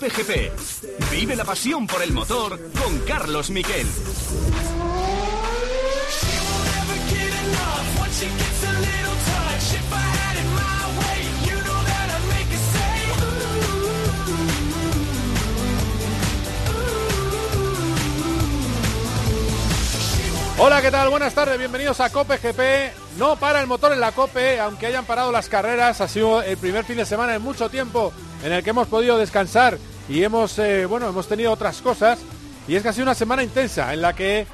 Cope GP. Vive la pasión por el motor con Carlos Miquel. Hola, ¿qué tal? Buenas tardes, bienvenidos a Cope GP. No para el motor en la Cope, aunque hayan parado las carreras, ha sido el primer fin de semana en mucho tiempo en el que hemos podido descansar y hemos, eh, bueno, hemos tenido otras cosas. Y es sido una semana intensa en la que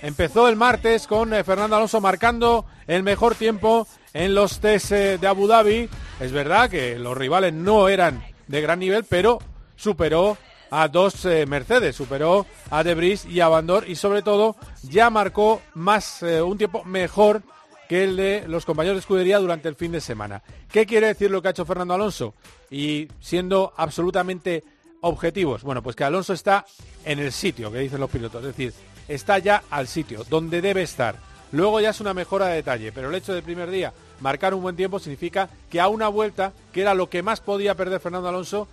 empezó el martes con eh, Fernando Alonso marcando el mejor tiempo en los test eh, de Abu Dhabi. Es verdad que los rivales no eran de gran nivel, pero superó a dos Mercedes, superó a Debris y a Bandor y sobre todo ya marcó más un tiempo mejor que el de los compañeros de escudería durante el fin de semana. ¿Qué quiere decir lo que ha hecho Fernando Alonso? Y siendo absolutamente objetivos, bueno, pues que Alonso está en el sitio, que dicen los pilotos, es decir, está ya al sitio, donde debe estar. Luego ya es una mejora de detalle, pero el hecho del primer día marcar un buen tiempo significa que a una vuelta, que era lo que más podía perder Fernando Alonso,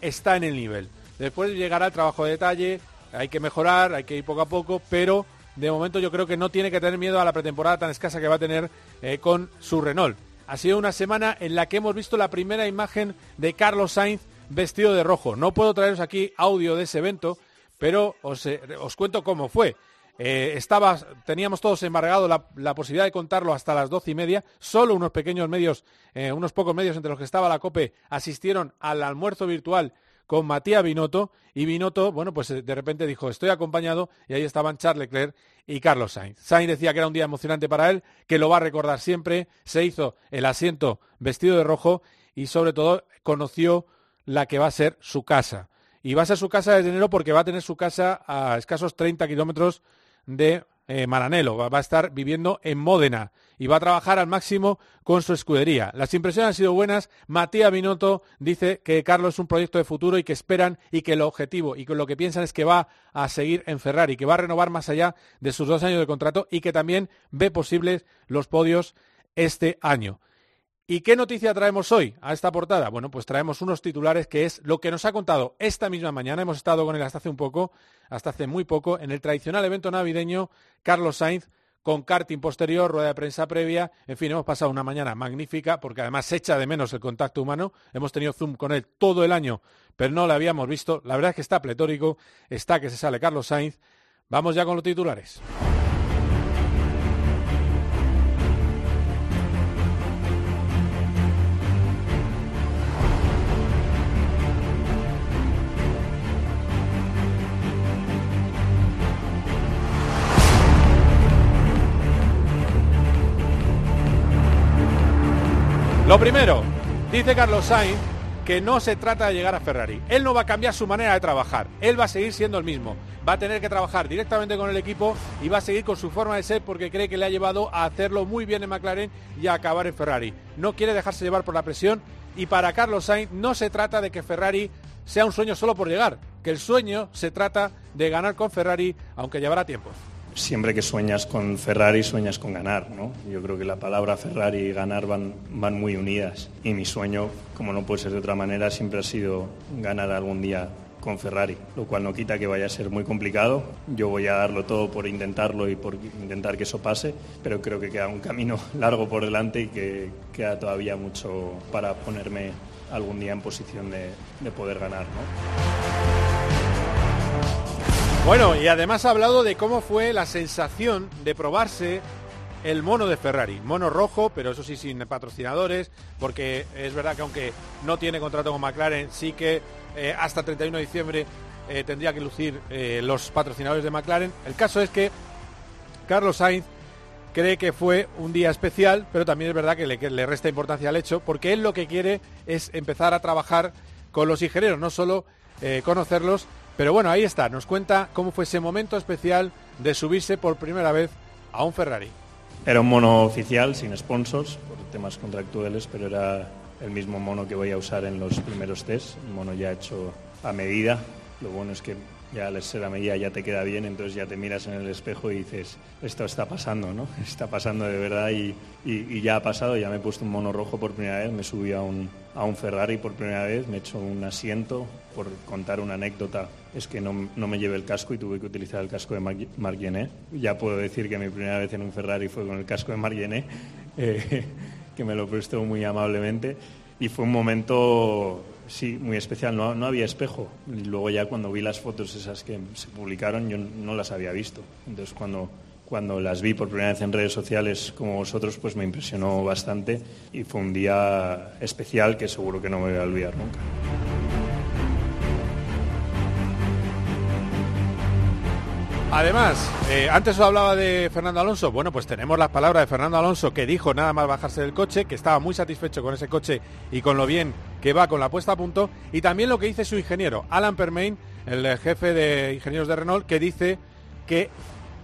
está en el nivel. Después llegará el trabajo de detalle, hay que mejorar, hay que ir poco a poco, pero de momento yo creo que no tiene que tener miedo a la pretemporada tan escasa que va a tener eh, con su Renault. Ha sido una semana en la que hemos visto la primera imagen de Carlos Sainz vestido de rojo. No puedo traeros aquí audio de ese evento, pero os, eh, os cuento cómo fue. Eh, estaba, teníamos todos embargado la, la, posibilidad de contarlo hasta las doce y media. Solo unos pequeños medios, eh, unos pocos medios entre los que estaba la COPE, asistieron al almuerzo virtual con Matías Binotto y Binotto, bueno, pues de repente dijo, estoy acompañado y ahí estaban Charles Leclerc y Carlos Sainz. Sainz decía que era un día emocionante para él, que lo va a recordar siempre, se hizo el asiento vestido de rojo y sobre todo conoció la que va a ser su casa. Y va a ser su casa desde enero porque va a tener su casa a escasos 30 kilómetros de eh, Maranello, va, va, a estar viviendo en Módena y va a trabajar al máximo con su escudería. Las impresiones han sido buenas. Matías Binotto dice que Carlos es un proyecto de futuro y que esperan y que el objetivo y que lo que piensan es que va a seguir en Ferrari, que va a renovar más allá de sus dos años de contrato y que también ve posibles los podios este año. ¿Y qué noticia traemos hoy a esta portada? Bueno, pues traemos unos titulares que es lo que nos ha contado esta misma mañana. Hemos estado con él hasta hace un poco, hasta hace muy poco, en el tradicional evento navideño Carlos Sainz con karting posterior, rueda de prensa previa. En fin, hemos pasado una mañana magnífica porque además se echa de menos el contacto humano. Hemos tenido Zoom con él todo el año, pero no lo habíamos visto. La verdad es que está pletórico, está que se sale Carlos Sainz. Vamos ya con los titulares. Lo primero, dice Carlos Sainz que no se trata de llegar a Ferrari. Él no va a cambiar su manera de trabajar. Él va a seguir siendo el mismo. Va a tener que trabajar directamente con el equipo y va a seguir con su forma de ser porque cree que le ha llevado a hacerlo muy bien en McLaren y a acabar en Ferrari. No quiere dejarse llevar por la presión y para Carlos Sainz no se trata de que Ferrari sea un sueño solo por llegar, que el sueño se trata de ganar con Ferrari aunque llevará tiempo siempre que sueñas con Ferrari, sueñas con ganar, ¿no? Yo creo que la palabra Ferrari y ganar van, van muy unidas. Y mi sueño, como no puede ser de otra manera, siempre ha sido ganar algún día con Ferrari, lo cual no quita que vaya a ser muy complicado. Yo voy a darlo todo por intentarlo y por intentar que eso pase, pero creo que queda un camino largo por delante y que queda todavía mucho para ponerme algún día en posición de, de poder ganar, ¿no? Bueno, y además ha hablado de cómo fue la sensación de probarse el mono de Ferrari. Mono rojo, pero eso sí sin patrocinadores, porque es verdad que aunque no tiene contrato con McLaren, sí que eh, hasta 31 de diciembre eh, tendría que lucir eh, los patrocinadores de McLaren. El caso es que Carlos Sainz cree que fue un día especial, pero también es verdad que le, que le resta importancia al hecho, porque él lo que quiere es empezar a trabajar con los ingenieros, no solo conocerlos, pero bueno, ahí está, nos cuenta cómo fue ese momento especial de subirse por primera vez a un Ferrari. Era un mono oficial, sin sponsors, por temas contractuales, pero era el mismo mono que voy a usar en los primeros test, un mono ya hecho a medida. Lo bueno es que ya la la medida ya te queda bien, entonces ya te miras en el espejo y dices, esto está pasando, ¿no? Está pasando de verdad y, ya ha pasado, ya me he puesto un mono rojo por primera vez, me subí a un, a un Ferrari por primera vez, me he hecho un asiento, por contar una anécdota, es que no, me llevé el casco y tuve que utilizar el casco de Marc Ya puedo decir que mi primera vez en un Ferrari fue con el casco de Marc eh, que me lo prestó muy amablemente. Y fue un momento Sí, muy especial. No, no, había espejo. Y luego ya cuando vi las fotos esas que se publicaron, yo no las había visto. Entonces cuando, cuando las vi por primera vez en redes sociales como vosotros, pues me impresionó bastante y fue un día especial que seguro que no me voy a olvidar nunca. Además, eh, antes os hablaba de Fernando Alonso. Bueno, pues tenemos las palabras de Fernando Alonso que dijo nada más bajarse del coche, que estaba muy satisfecho con ese coche y con lo bien que va con la puesta a punto. Y también lo que dice su ingeniero, Alan Permain, el jefe de ingenieros de Renault, que dice que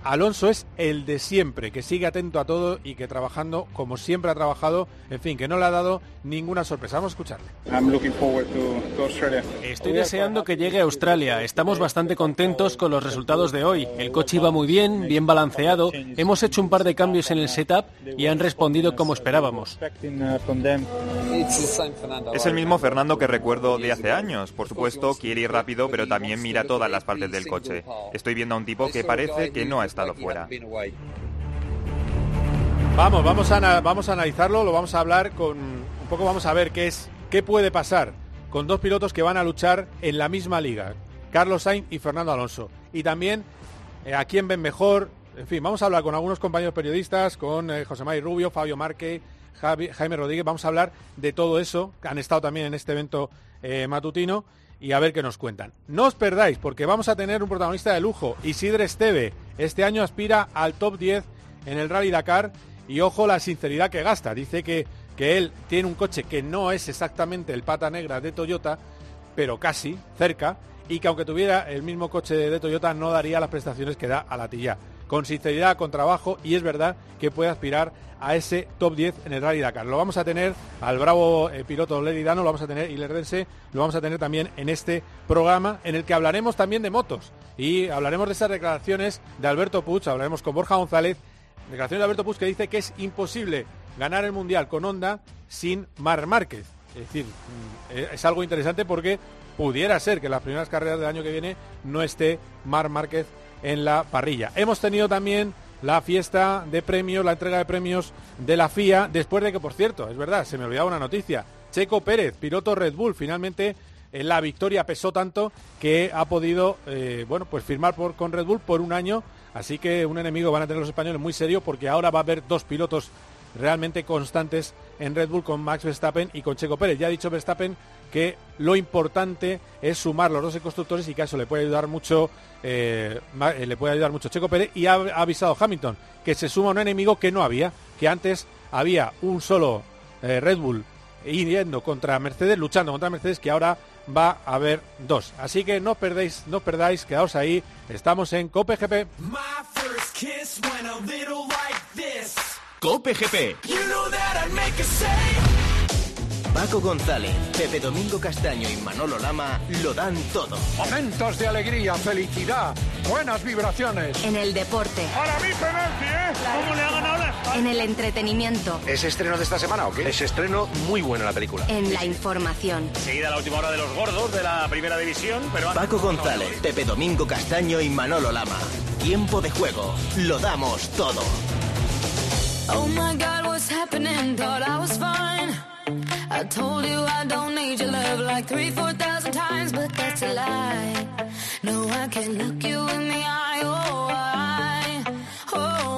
Alonso es el de siempre, que sigue atento a todo y que trabajando como siempre ha trabajado, en fin, que no le ha dado ninguna sorpresa. Vamos a escucharle. Estoy deseando que llegue a Australia. Estamos bastante contentos con los resultados de hoy. El coche iba muy bien, bien balanceado. Hemos hecho un par de cambios en el setup y han respondido como esperábamos. Es el mismo Fernando que recuerdo de hace años. Por supuesto, quiere ir rápido, pero también mira todas las partes del coche. Estoy viendo a un tipo que parece que no ha fuera. Vamos, vamos a, vamos a analizarlo, lo vamos a hablar con un poco, vamos a ver qué es, qué puede pasar con dos pilotos que van a luchar en la misma liga, Carlos Sainz y Fernando Alonso. Y también eh, a quién ven mejor. En fin, vamos a hablar con algunos compañeros periodistas, con eh, José María Rubio, Fabio Marque, Jaime Rodríguez. Vamos a hablar de todo eso, que han estado también en este evento eh, matutino y a ver qué nos cuentan. No os perdáis porque vamos a tener un protagonista de lujo, Isidre Esteve. Este año aspira al top 10 en el Rally Dakar y ojo la sinceridad que gasta. Dice que, que él tiene un coche que no es exactamente el pata negra de Toyota, pero casi, cerca, y que aunque tuviera el mismo coche de Toyota no daría las prestaciones que da a la Tilla. Con sinceridad, con trabajo y es verdad que puede aspirar a ese top 10 en el Rally Dakar. Lo vamos a tener al bravo eh, piloto leridano, lo vamos a tener Ilerdense, lo vamos a tener también en este programa en el que hablaremos también de motos y hablaremos de esas declaraciones de Alberto Puig, hablaremos con Borja González, declaraciones de Alberto Puig que dice que es imposible ganar el Mundial con Honda sin Mar Márquez. Es decir, mm, es algo interesante porque pudiera ser que en las primeras carreras del año que viene no esté Mar Márquez en la parrilla. Hemos tenido también la fiesta de premios, la entrega de premios de la FIA, después de que, por cierto, es verdad, se me olvidaba una noticia, Checo Pérez, piloto Red Bull, finalmente en eh, la victoria pesó tanto que ha podido, eh, bueno, pues firmar con Red Bull por un año, así que un enemigo van a tener los españoles muy serio porque ahora va a haber dos pilotos realmente constantes en Red Bull con Max Verstappen y con Checo Pérez. Ya ha dicho Verstappen que lo importante es sumar los dos constructores y que eso le puede ayudar mucho eh, eh, le puede ayudar mucho Checo Pérez y ha, avisado Hamilton que se suma un enemigo que no había, que antes había un solo eh, Red Bull yendo contra Mercedes, luchando contra Mercedes, que ahora va a haber dos. Así que no perdéis, no perdáis, quedaos ahí. Estamos en Cope GP. Cope GP. Paco González, Pepe Domingo Castaño y Manolo Lama lo dan todo. Momentos de alegría, felicidad, buenas vibraciones. En el deporte. Para mí penalti, ¿eh? ¿Cómo le ha ganado la En el entretenimiento. ¿Es estreno de esta semana o qué? Es estreno muy bueno la película. En la información. Seguida la última hora de los gordos de la primera división, pero... Paco González, Pepe Domingo Castaño y Manolo Lama. Tiempo de juego. Lo damos todo. Oh my God, what's happening? Thought I was fine. I told you I don't need your love like three, four thousand times, but that's a lie. No, I can't look you in the eye. Oh, I, oh,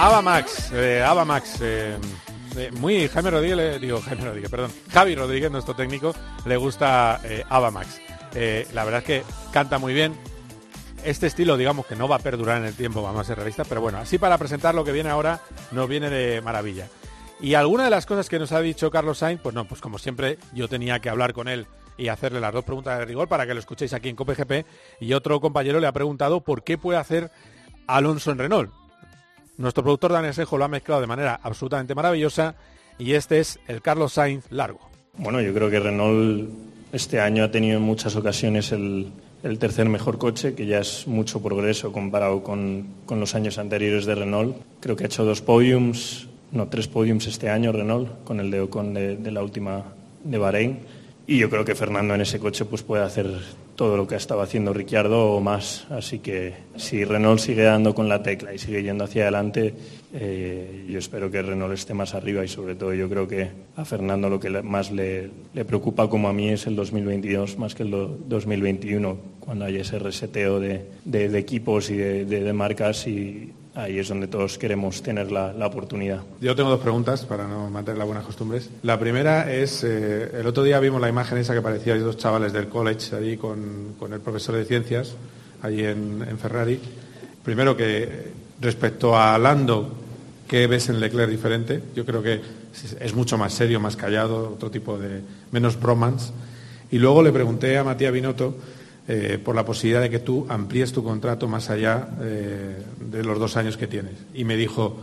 Ava Max, eh, Ava Max, eh, eh, muy Jaime Rodríguez, digo Jaime Rodríguez, perdón, Javi Rodríguez, nuestro técnico, le gusta eh, Ava Max. la verdad es que canta muy bien. Este estilo, digamos que no va a perdurar en el tiempo, vamos a ser realistas, pero bueno, así para presentar lo que viene ahora, nos viene de maravilla. Y alguna de las cosas que nos ha dicho Carlos Sainz, pues no, pues como siempre yo tenía que hablar con él y hacerle las dos preguntas de rigor para que lo escuchéis aquí en COPGP. Y otro compañero le ha preguntado por qué puede hacer Alonso en Renault. Nuestro productor Daniel Sejo lo ha mezclado de manera absolutamente maravillosa y este es el Carlos Sainz largo. Bueno, yo creo que Renault este año ha tenido en muchas ocasiones el, tercer mejor coche, que ya es mucho progreso comparado con, los años anteriores de Renault. Creo que ha hecho dos podiums, no, tres podiums este año Renault, con el de Ocon de, de la última de Bahrein. Y yo creo que Fernando en ese coche pues puede hacer todo lo que ha estado haciendo Ricciardo o más. Así que si Renault sigue dando con la tecla y sigue yendo hacia adelante, eh, yo espero que Renault esté más arriba y sobre todo yo creo que a Fernando lo que más le, preocupa como a mí es el 2022 más que el 2021, cuando haya ese reseteo de, equipos y de, de marcas y ahí es donde todos queremos tener la, oportunidad. Yo tengo dos preguntas para no mantener las buenas costumbres. La primera es, eh, el otro día vimos la imagen esa que parecía dos chavales del college allí con, el profesor de ciencias, allí en, Ferrari. Primero que respecto a Lando, ¿qué ves en Leclerc diferente? Yo creo que es mucho más serio, más callado, otro tipo de menos bromance. Y luego le pregunté a Matías Binotto eh, por la posibilidad de que tú amplíes tu contrato más allá eh, de los dos años que tienes. Y me dijo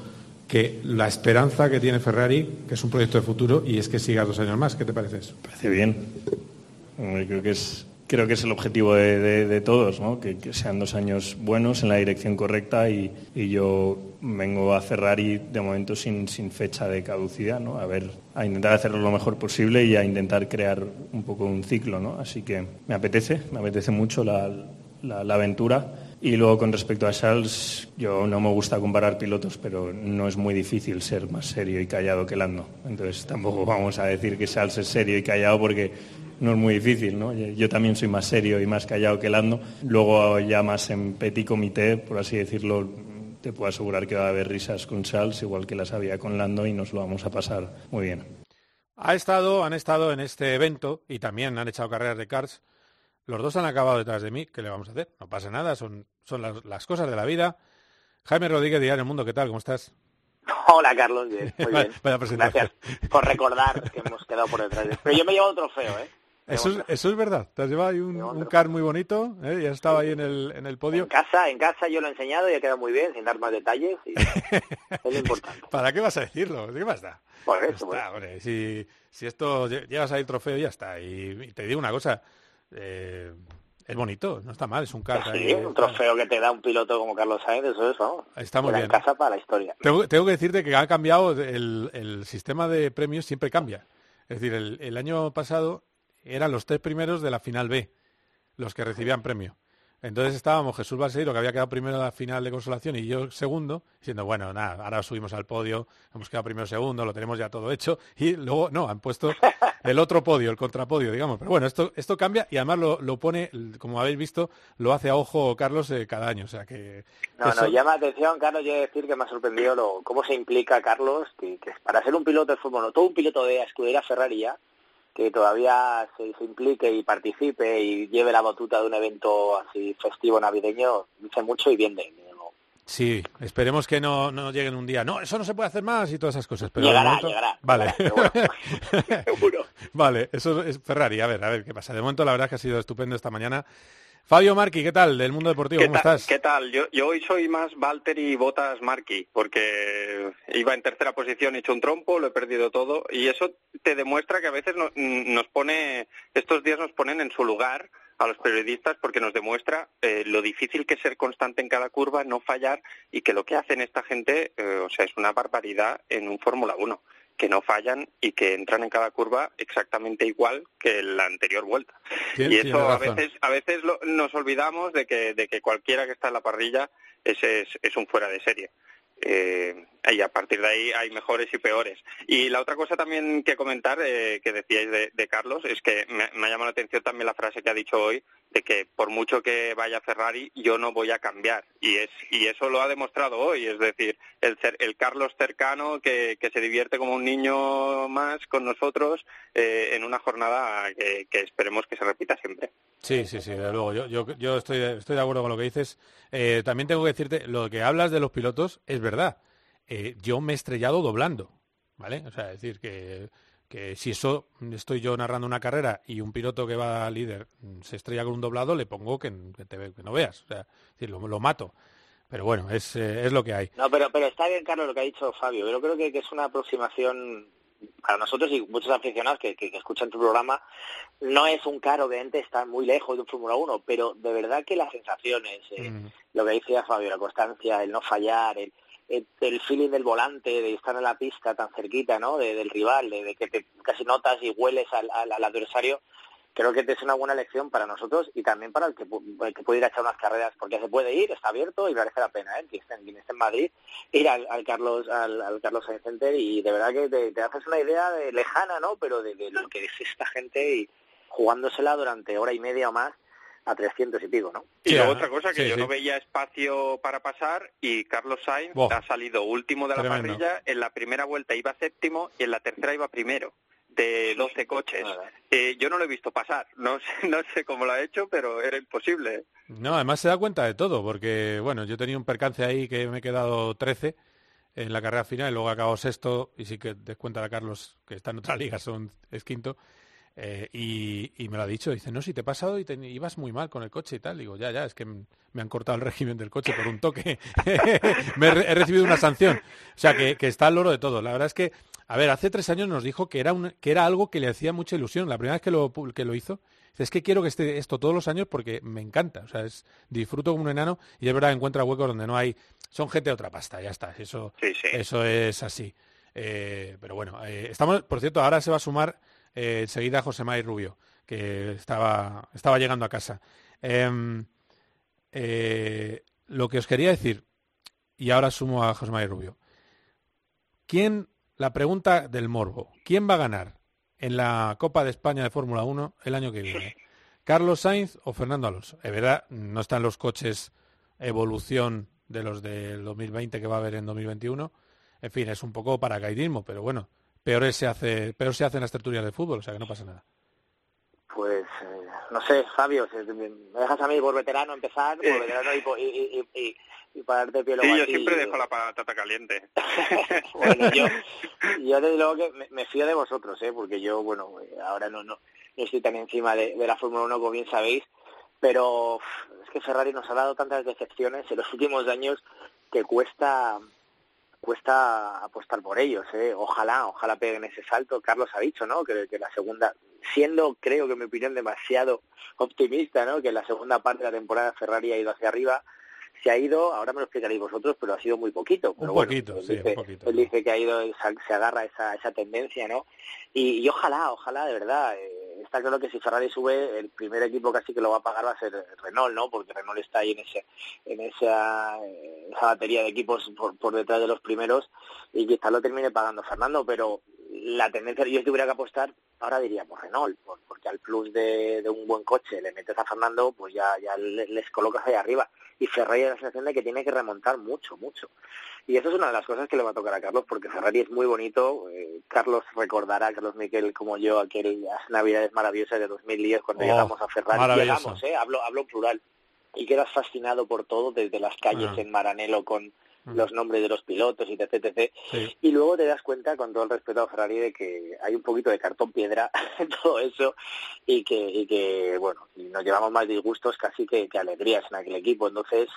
que la esperanza que tiene Ferrari, que es un proyecto de futuro, y es que siga dos años más. ¿Qué te parece eso? Parece bien. Creo que es creo que es el objetivo de, todos, ¿no? que, sean dos años buenos en la dirección correcta y, yo vengo a Ferrari de momento sin, fecha de caducidad, ¿no? a, ver, a intentar hacerlo lo mejor posible y a intentar crear un poco un ciclo. ¿no? Así que me apetece, me apetece mucho la, aventura. Y luego con respecto a Charles, yo no me gusta comparar pilotos, pero no es muy difícil ser más serio y callado que Lando. Entonces tampoco vamos a decir que Charles es serio y callado porque no es muy difícil, ¿no? Yo también soy más serio y más callado que Lando. Luego ya más en petit comité, por así decirlo, te puedo asegurar que va a haber risas con Charles, igual que las había con Lando, y nos lo vamos a pasar muy bien. Ha estado, han estado en este evento y también han echado carreras de karts. Los dos han acabado detrás de mí. ¿Qué le vamos a hacer? No pasa nada, son, son las, cosas de la vida. Jaime Rodríguez, Diario El Mundo, ¿qué tal? ¿Cómo estás? Hola, Carlos. Bien, muy bien. Gracias por recordar que hemos quedado por detrás. Pero yo me llevo un trofeo, ¿eh? Eso es, eso es verdad. Te has llevado ahí un, car muy bonito ¿eh? y has estado ahí en el, en el podio. En casa, en casa yo lo he enseñado y ha quedado muy bien, sin dar más detalles. es lo importante. ¿Para qué vas a decirlo? ¿Qué más da? Por eso, si, si esto llevas ahí el trofeo, ya está. Y, te digo una cosa. Eh, es bonito, no está mal, es un car. Sí, un trofeo que te da un piloto como Carlos Sainz, eso es, vamos. Está muy bien. en casa para la historia. Tengo, tengo, que decirte que ha cambiado, el, el sistema de premios siempre cambia. Es decir, el, el año pasado eran los tres primeros de la final B, los que recibían premio. Entonces estábamos Jesús Balseiro, que había quedado primero en la final de consolación, y yo segundo, diciendo, bueno, nada, ahora subimos al podio, hemos quedado primero segundo, lo tenemos ya todo hecho, y luego, no, han puesto el otro podio, el contrapodio, digamos. Pero bueno, esto, esto cambia y además lo, pone, como habéis visto, lo hace a ojo Carlos eh, cada año, o sea que... No, no, llama atención, Carlos, yo decir que me ha sorprendido lo, cómo se implica Carlos, que, para ser un piloto de fútbol, no, todo un piloto de escudería Ferrari ya, que todavía se, implique y participe y lleve la batuta de un evento así festivo navideño, dice mucho y bien de Sí, esperemos que no, no lleguen un día. No, eso no se puede hacer más y todas esas cosas. Pero llegará, llegará. Vale. Seguro. vale, eso es Ferrari. A ver, a ver qué pasa. De momento la verdad es que ha sido estupendo esta mañana. Fabio Marqui, ¿qué tal? Del mundo deportivo, ¿cómo estás? ¿Qué tal? Yo, hoy soy más y Botas Marqui, porque iba en tercera posición, he hecho un trompo, lo he perdido todo, y eso te demuestra que a veces nos pone, estos días nos ponen en su lugar a los periodistas porque nos demuestra eh, lo difícil que es ser constante en cada curva, no fallar, y que lo que hacen esta gente, eh, o sea, es una barbaridad en un Fórmula 1 que no fallan y que entran en cada curva exactamente igual que la anterior vuelta. y eso a veces, a veces nos olvidamos de que, de que cualquiera que está en la parrilla es, es un fuera de serie. Eh, y a partir de ahí hay mejores y peores. Y la otra cosa también que comentar, eh, que decíais de, Carlos, es que me, ha llamado la atención también la frase que ha dicho hoy, de que por mucho que vaya Ferrari, yo no voy a cambiar. Y, es, y eso lo ha demostrado hoy, es decir, el, el Carlos cercano que, se divierte como un niño más con nosotros eh, en una jornada que, esperemos que se repita siempre. Sí, sí, sí, desde luego. Yo, yo, yo estoy, estoy de acuerdo con lo que dices. también tengo que decirte, lo que hablas de los pilotos es verdad. Eh, yo me he estrellado doblando. ¿vale? O sea, es decir, que, que si eso estoy yo narrando una carrera y un piloto que va líder se estrella con un doblado, le pongo que, te, que no veas, o sea, es decir, lo, lo mato. Pero bueno, es, es lo que hay. No, pero, pero está bien, Carlos, lo que ha dicho Fabio. Yo creo que, que es una aproximación para nosotros y muchos aficionados que, que, escuchan tu programa, no es un caro, obviamente está muy lejos de un Fórmula 1, pero de verdad que las sensaciones, eh, mm. lo que decía Fabio, la constancia, el no fallar, el, el, feeling del volante, de estar en la pista tan cerquita, ¿no? del rival, de, que te casi notas y hueles al, al adversario, creo que es una buena lección para nosotros y también para el que, que puede ir a echar unas carreras, porque se puede ir, está abierto y merece la pena, ¿eh? quien, esté, en Madrid, ir al, Carlos al, Carlos Sainz Center y de verdad que te, haces una idea de, lejana, ¿no? Pero de, lo que es esta gente y jugándosela durante hora y media o más a 300 y pico, ¿no? Y luego otra cosa, que yo no veía espacio para pasar y Carlos Sainz ha salido último de la parrilla, en la primera vuelta iba séptimo y en la tercera iba primero de 12 coches. Eh, yo no lo he visto pasar, no sé, no sé cómo lo ha hecho, pero era imposible. No, además se da cuenta de todo, porque bueno, yo tenía un percance ahí que me he quedado 13 en la carrera final, y luego he acabado sexto, y sí que descuenta a Carlos, que está en otra liga, son, es quinto, eh, y, me lo ha dicho, dice, no, si te he pasado y te, ibas muy mal con el coche y tal. Digo, ya, ya, es que me han cortado el régimen del coche por un toque. me he, recibido una sanción. O sea, que, que, está al loro de todo. La verdad es que a ver, hace tres años nos dijo que era, un, que era algo que le hacía mucha ilusión. La primera vez que lo, que lo hizo, es que quiero que esté esto todos los años porque me encanta. O sea, es, disfruto como un enano y es verdad encuentra huecos donde no hay. Son gente de otra pasta, ya está. Eso, eso es así. Eh, pero bueno, eh, estamos, por cierto, ahora se va a sumar eh, enseguida José May Rubio, que estaba, estaba llegando a casa. Em, lo que os quería decir, y ahora sumo a José May Rubio. ¿Quién la pregunta del morbo. ¿Quién va a ganar en la Copa de España de Fórmula 1 el año que viene? ¿Carlos Sainz o Fernando Alonso? Es verdad, no están los coches evolución de los del 2020 que va a haber en 2021. En fin, es un poco paracaidismo, pero bueno, peor se hace, peor se hacen las tertulias de fútbol, o sea que no pasa nada. Pues eh, no sé, Fabio, me dejas a mí por veterano empezar, por veterano y, y para darte pie Sí, yo siempre dejo la patata caliente. bueno, yo, yo desde luego que me, fío de vosotros, ¿eh? porque yo, bueno, ahora no, no, estoy tan encima de, la Fórmula 1 como bien sabéis, pero es que Ferrari nos ha dado tantas decepciones en los últimos años que cuesta cuesta apostar por ellos, ¿eh? ojalá, ojalá peguen ese salto. Carlos ha dicho, ¿no? Que, que la segunda, siendo, creo que en mi opinión, demasiado optimista, ¿no? Que la segunda parte de la temporada Ferrari ha ido hacia arriba, se ha ido, ahora me lo explicaréis vosotros, pero ha sido muy poquito. un poquito, sí, un poquito. Él dice que ha ido, se agarra esa, esa tendencia, ¿no? Y, ojalá, ojalá, de verdad, eh, está claro que si Ferrari sube, el primer equipo casi que lo va a pagar va a ser Renault, ¿no? Porque Renault está ahí en ese, en esa, esa batería de equipos por, por detrás de los primeros y quizás lo termine pagando Fernando, pero la tendencia, yo tuviera que apostar, ahora diría por Renault, porque al plus de, un buen coche le metes a Fernando, pues ya, ya les colocas ahí arriba. Y Ferrari da la sensación de que tiene que remontar mucho, mucho. Y eso es una de las cosas que le va a tocar a Carlos, porque Ferrari es muy bonito. Eh, Carlos recordará, Carlos Miquel, como yo, aquel Navidades maravillosas de 2010 cuando oh, llegamos a Ferrari. Llegamos, ¿eh? Hablo, hablo en plural. Y quedas fascinado por todo, desde las calles ah. en Maranello con los nombres de los pilotos y etc. Y luego te das cuenta, con todo el respeto a Ferrari, de que hay un poquito de cartón piedra en todo eso y que, y que bueno, nos llevamos más disgustos casi que, alegrías en aquel equipo. Entonces,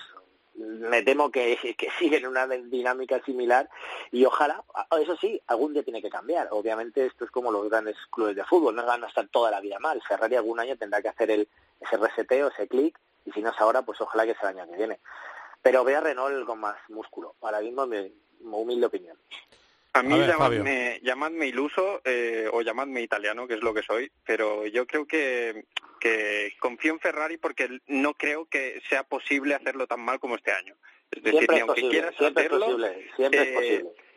me temo que, que siguen una dinámica similar y ojalá, eso sí, algún día tiene que cambiar. Obviamente esto es como los grandes clubes de fútbol, no van a estar toda la vida mal. Ferrari algún año tendrá que hacer el, ese reseteo, ese clic, y si no es ahora, pues ojalá que sea el año que viene. Pero ve a Renault con más músculo, ahora mismo mi humilde opinión. A mí llamadme, iluso eh, o llamadme italiano, que es lo que soy, pero yo creo que, que confío en Ferrari porque no creo que sea posible hacerlo tan mal como este año. Es decir, ni aunque quieras hacerlo, siempre es eh, posible.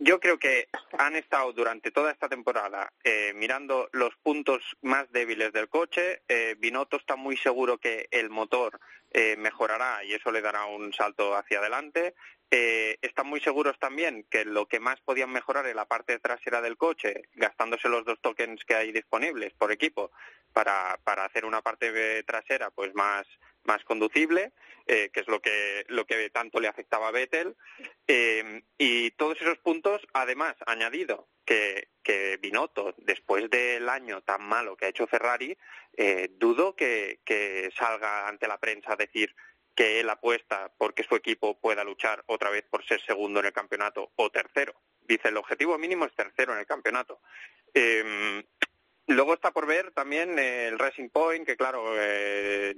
Yo creo que han estado durante toda esta temporada eh, mirando los puntos más débiles del coche. Eh, Binotto está muy seguro que el motor eh, mejorará y eso le dará un salto hacia adelante. están muy seguros también que lo que más podían mejorar en la parte trasera del coche, gastándose los dos tokens que hay disponibles por equipo para, para hacer una parte trasera pues más más conducible, eh, que es lo que, lo que tanto le afectaba a Vettel. Eh, y todos esos puntos, además, añadido que, que Binotto, después del año tan malo que ha hecho Ferrari, eh, dudo que, que salga ante la prensa a decir que él apuesta porque su equipo pueda luchar otra vez por ser segundo en el campeonato o tercero. Dice, el objetivo mínimo es tercero en el campeonato. Eh, Luego está por ver también el Racing Point, que claro, eh,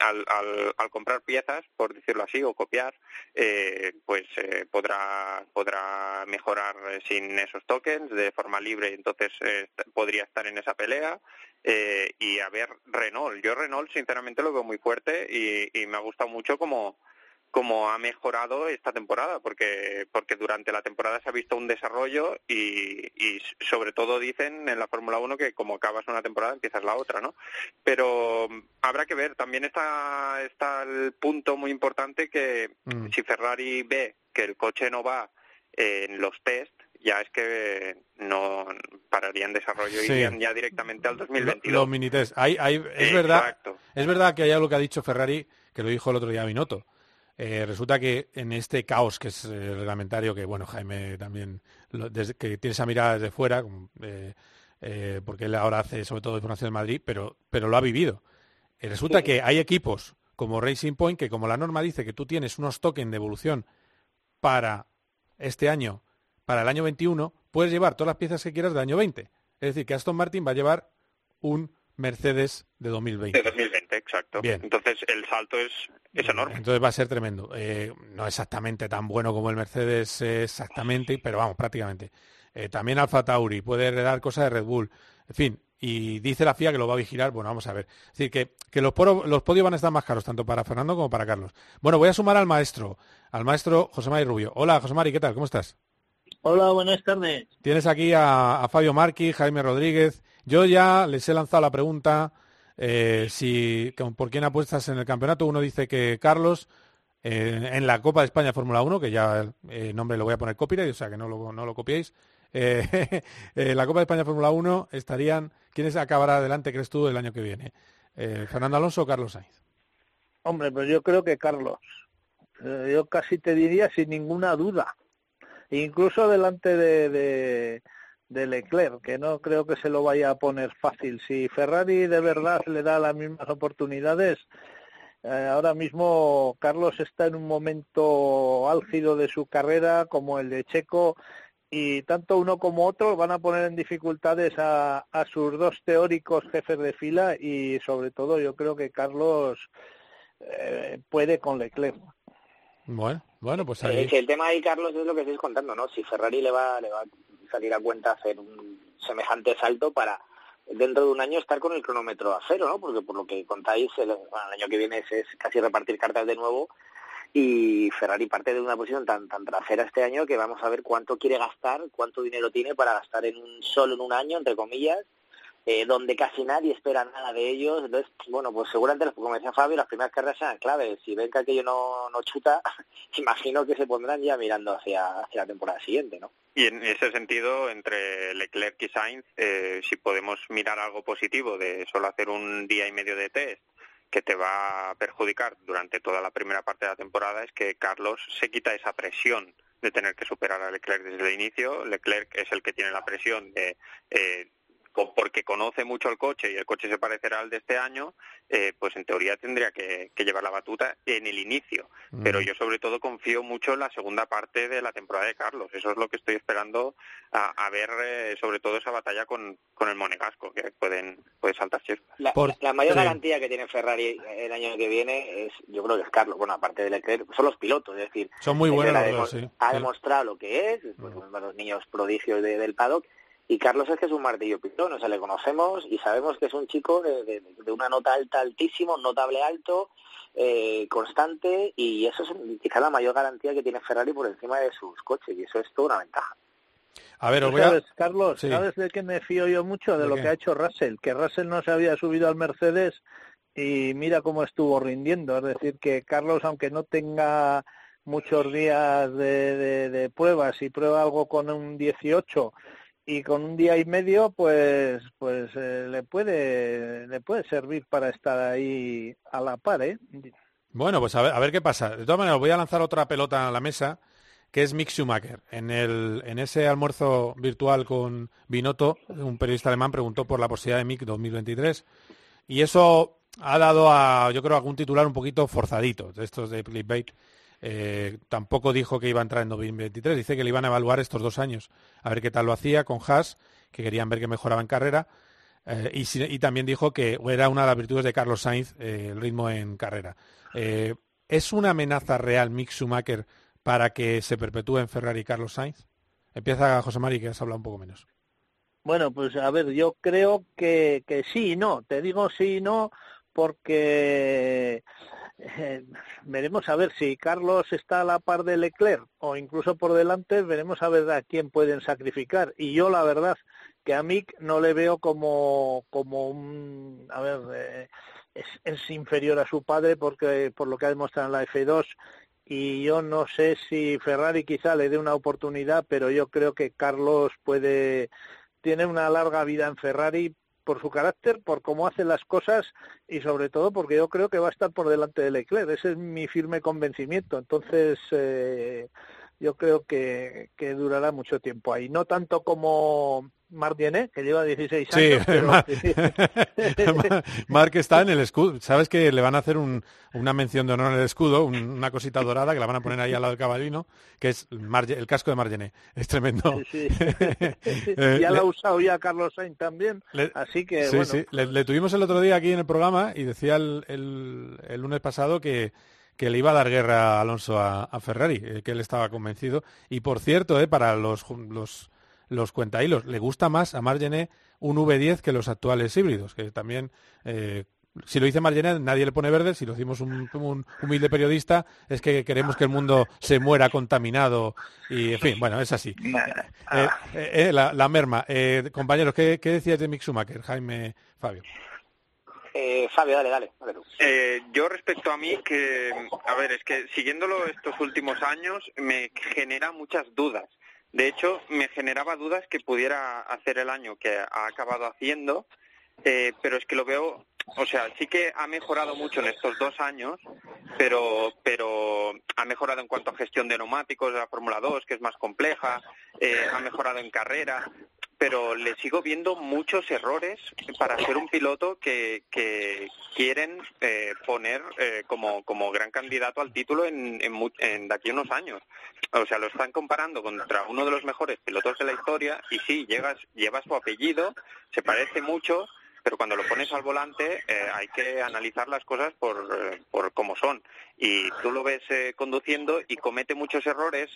al, al, al, comprar piezas, por decirlo así, o copiar, eh, pues eh, podrá, podrá mejorar sin esos tokens de forma libre, entonces eh, podría estar en esa pelea. Eh, y a ver, Renault. Yo Renault sinceramente lo veo muy fuerte y, y me ha gustado mucho como como ha mejorado esta temporada, porque, porque durante la temporada se ha visto un desarrollo y, y sobre todo dicen en la Fórmula 1 que como acabas una temporada empiezas la otra, ¿no? Pero habrá que ver, también está, está el punto muy importante que mm. si Ferrari ve que el coche no va en los test, ya es que no pararían desarrollo y irían ya directamente al 2022. Los minitest. Hay, hay, es, verdad, es verdad que hay algo que ha dicho Ferrari, que lo dijo el otro día Binotto, eh, resulta que en este caos que es el reglamentario, que bueno, Jaime también, lo, desde, que tiene esa mirada desde fuera, eh, eh, porque él ahora hace sobre todo información de Madrid, pero, pero lo ha vivido. Eh, resulta sí. que hay equipos como Racing Point que como la norma dice que tú tienes unos tokens de evolución para este año, para el año 21, puedes llevar todas las piezas que quieras del año 20. Es decir, que Aston Martin va a llevar un Mercedes de 2020. De 2020, exacto. Bien. Entonces el salto es, es enorme. Entonces va a ser tremendo. Eh, no exactamente tan bueno como el Mercedes, exactamente, pero vamos, prácticamente. Eh, también Alfa Tauri puede heredar cosas de Red Bull. En fin, y dice la FIA que lo va a vigilar. Bueno, vamos a ver. Es decir, que, que los, poro, los podios van a estar más caros, tanto para Fernando como para Carlos. Bueno, voy a sumar al maestro, al maestro José Mari Rubio. Hola, José Mari, ¿qué tal? ¿Cómo estás? Hola, buenas tardes. Tienes aquí a, a Fabio Marqui, Jaime Rodríguez. Yo ya les he lanzado la pregunta eh, si por quién apuestas en el campeonato. Uno dice que Carlos eh, en la Copa de España Fórmula 1, que ya el eh, nombre lo voy a poner copyright, o sea que no lo, no lo copiéis. Eh, la Copa de España Fórmula 1 estarían, ¿quiénes acabará adelante, crees tú, el año que viene? ¿Fernando Alonso o Carlos Sainz? Hombre, pues yo creo que Carlos. yo casi te diría sin ninguna duda. Incluso delante de, de de Leclerc, que no creo que se lo vaya a poner fácil. Si Ferrari de verdad le da las mismas oportunidades, eh, ahora mismo Carlos está en un momento álgido de su carrera como el de Checo y tanto uno como otro van a poner en dificultades a, a sus dos teóricos jefes de fila y sobre todo yo creo que Carlos eh, puede con Leclerc. Bueno, bueno, pues ahí... Eh, el tema ahí, Carlos, es lo que estáis contando, ¿no? Si Ferrari le va, le va salir a cuenta hacer un semejante salto para dentro de un año estar con el cronómetro a cero, ¿no? Porque por lo que contáis, el, bueno, el año que viene es, es, casi repartir cartas de nuevo y Ferrari parte de una posición tan tan trasera este año que vamos a ver cuánto quiere gastar, cuánto dinero tiene para gastar en un solo en un año, entre comillas, eh, donde casi nadie espera nada de ellos. Entonces, bueno, pues seguramente, como decía Fabio, las primeras carreras serán claves. Si ven que aquello no, no chuta, imagino que se pondrán ya mirando hacia, hacia la temporada siguiente, ¿no? Y en ese sentido, entre Leclerc y Sainz, eh, si podemos mirar algo positivo de solo hacer un día y medio de test, que te va a perjudicar durante toda la primera parte de la temporada, es que Carlos se quita esa presión de tener que superar a Leclerc desde el inicio. Leclerc es el que tiene la presión de eh, porque conoce mucho el coche y el coche se parecerá al de este año, eh, pues en teoría tendría que, que, llevar la batuta en el inicio. Mm. Pero yo sobre todo confío mucho en la segunda parte de la temporada de Carlos. Eso es lo que estoy esperando a, a ver, eh, sobre todo esa batalla con, con el Monegasco, que pueden puede saltar chispas. La, Por, la mayor sí. garantía que tiene Ferrari el año que viene es, yo creo que es Carlos. Bueno, aparte de Leclerc, son los pilotos, es decir, son muy buenos. Ha, dos, sí. ha demostrado lo que es, pues, mm. los niños prodigios de, del paddock y Carlos es que es un martillo pitón, o sea, le conocemos y sabemos que es un chico de, de, de una nota alta, altísimo, notable alto, eh, constante, y eso es quizá la mayor garantía que tiene Ferrari por encima de sus coches, y eso es toda una ventaja. A ver, voy a... ¿Sabes, Carlos, sí. ¿sabes de qué me fío yo mucho? De, ¿De lo qué? que ha hecho Russell, que Russell no se había subido al Mercedes y mira cómo estuvo rindiendo. Es decir, que Carlos, aunque no tenga muchos días de, de, de pruebas y prueba algo con un 18 y con un día y medio pues pues eh, le puede le puede servir para estar ahí a la par ¿eh? bueno pues a ver, a ver qué pasa. De todas maneras voy a lanzar otra pelota a la mesa que es Mick Schumacher. En el en ese almuerzo virtual con Binotto un periodista alemán preguntó por la posibilidad de Mick 2023 y eso ha dado a yo creo algún titular un poquito forzadito de estos de clickbait eh, tampoco dijo que iba a entrar en 2023, dice que le iban a evaluar estos dos años, a ver qué tal lo hacía con Haas, que querían ver que mejoraba en carrera, eh, y, también dijo que era una de las virtudes de Carlos Sainz eh, el ritmo en carrera. ¿Es una amenaza real Mick Schumacher para que se perpetúe en Ferrari Carlos Sainz? Empieza José Mari, que has hablado un poco menos. Bueno, pues a ver, yo creo que, que sí y no. Te digo sí y no porque eh, veremos a ver si Carlos está a la par de Leclerc o incluso por delante, veremos a ver a quién pueden sacrificar. Y yo la verdad que a Mick no le veo como, como un, a ver, eh, es, es, inferior a su padre porque por lo que ha demostrado en la F2 y yo no sé si Ferrari quizá le dé una oportunidad, pero yo creo que Carlos puede tiene una larga vida en Ferrari por su carácter, por cómo hace las cosas y sobre todo porque yo creo que va a estar por delante de Leclerc. Ese es mi firme convencimiento. Entonces, eh, yo creo que, que durará mucho tiempo ahí. No tanto como Marc que lleva 16 años. Sí, Marc está en el escudo. Sabes que le van a hacer una mención de honor en el escudo, una cosita dorada que la van a poner ahí al lado del caballino, que es el casco de Margené. Es tremendo. Eh, ya lo ha usado ya Carlos Sainz también, así que sí, Sí, le, tuvimos el otro día aquí en el programa y decía el, lunes pasado que que le iba a dar guerra a Alonso a, Ferrari, eh, que él estaba convencido. Y por cierto, eh, para los, los los cuentahilos. Le gusta más a Margené un V10 que los actuales híbridos, que también, eh, si lo dice Margené, nadie le pone verde, si lo decimos un, humilde periodista, es que queremos que el mundo se muera contaminado y, en fin, bueno, es así. Eh, eh, la, merma. compañeros, ¿qué, decías de Mick Schumacher, Jaime, Fabio? Fabio, dale, dale. yo respecto a mí, que, a ver, es que siguiéndolo estos últimos años me genera muchas dudas. De hecho, me generaba dudas que pudiera hacer el año que ha acabado haciendo, eh, pero es que lo veo, o sea, sí que ha mejorado mucho en estos dos años, pero, pero ha mejorado en cuanto a gestión de neumáticos de la Fórmula 2, que es más compleja, eh, ha mejorado en carrera, pero le sigo viendo muchos errores para ser un piloto que, que quieren eh, poner eh, como, gran candidato al título en, en, de aquí unos años. O sea, lo están comparando contra uno de los mejores pilotos de la historia y sí, llegas, lleva su apellido, se parece mucho, pero cuando lo pones al volante eh, hay que analizar las cosas por, eh, por cómo son. Y tú lo ves eh, conduciendo y comete muchos errores,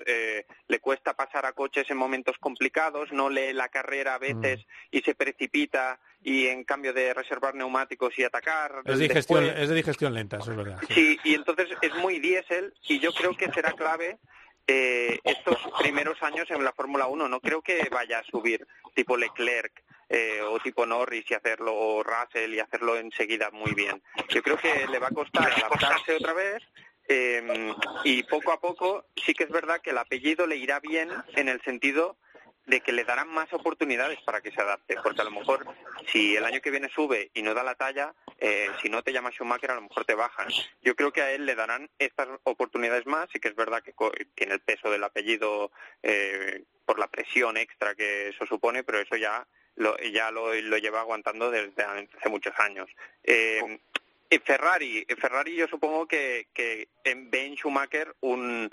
le cuesta pasar a coches en momentos complicados, no lee la carrera a veces mm. y se precipita y en cambio de reservar neumáticos y atacar. Es, digestión, es de digestión lenta, eso es verdad. Sí. y entonces es muy diésel y yo creo que será clave estos primeros años en la Fórmula 1. No creo que vaya a subir tipo Leclerc eh, o tipo Norris y hacerlo, o Russell y hacerlo enseguida muy bien. Yo creo que le va a costar adaptarse otra vez eh, y poco a poco sí que es verdad que el apellido le irá bien en el sentido de que le darán más oportunidades para que se adapte, porque a lo mejor si el año que viene sube y no da la talla, eh, si no te llama Schumacher a lo mejor te bajan. Yo creo que a él le darán estas oportunidades más, y que es verdad que tiene el peso del apellido eh, por la presión extra que eso supone, pero eso ya lo, ya lo, lo lleva aguantando desde hace muchos años. Eh, Ferrari, Ferrari yo supongo que, que ve en Schumacher un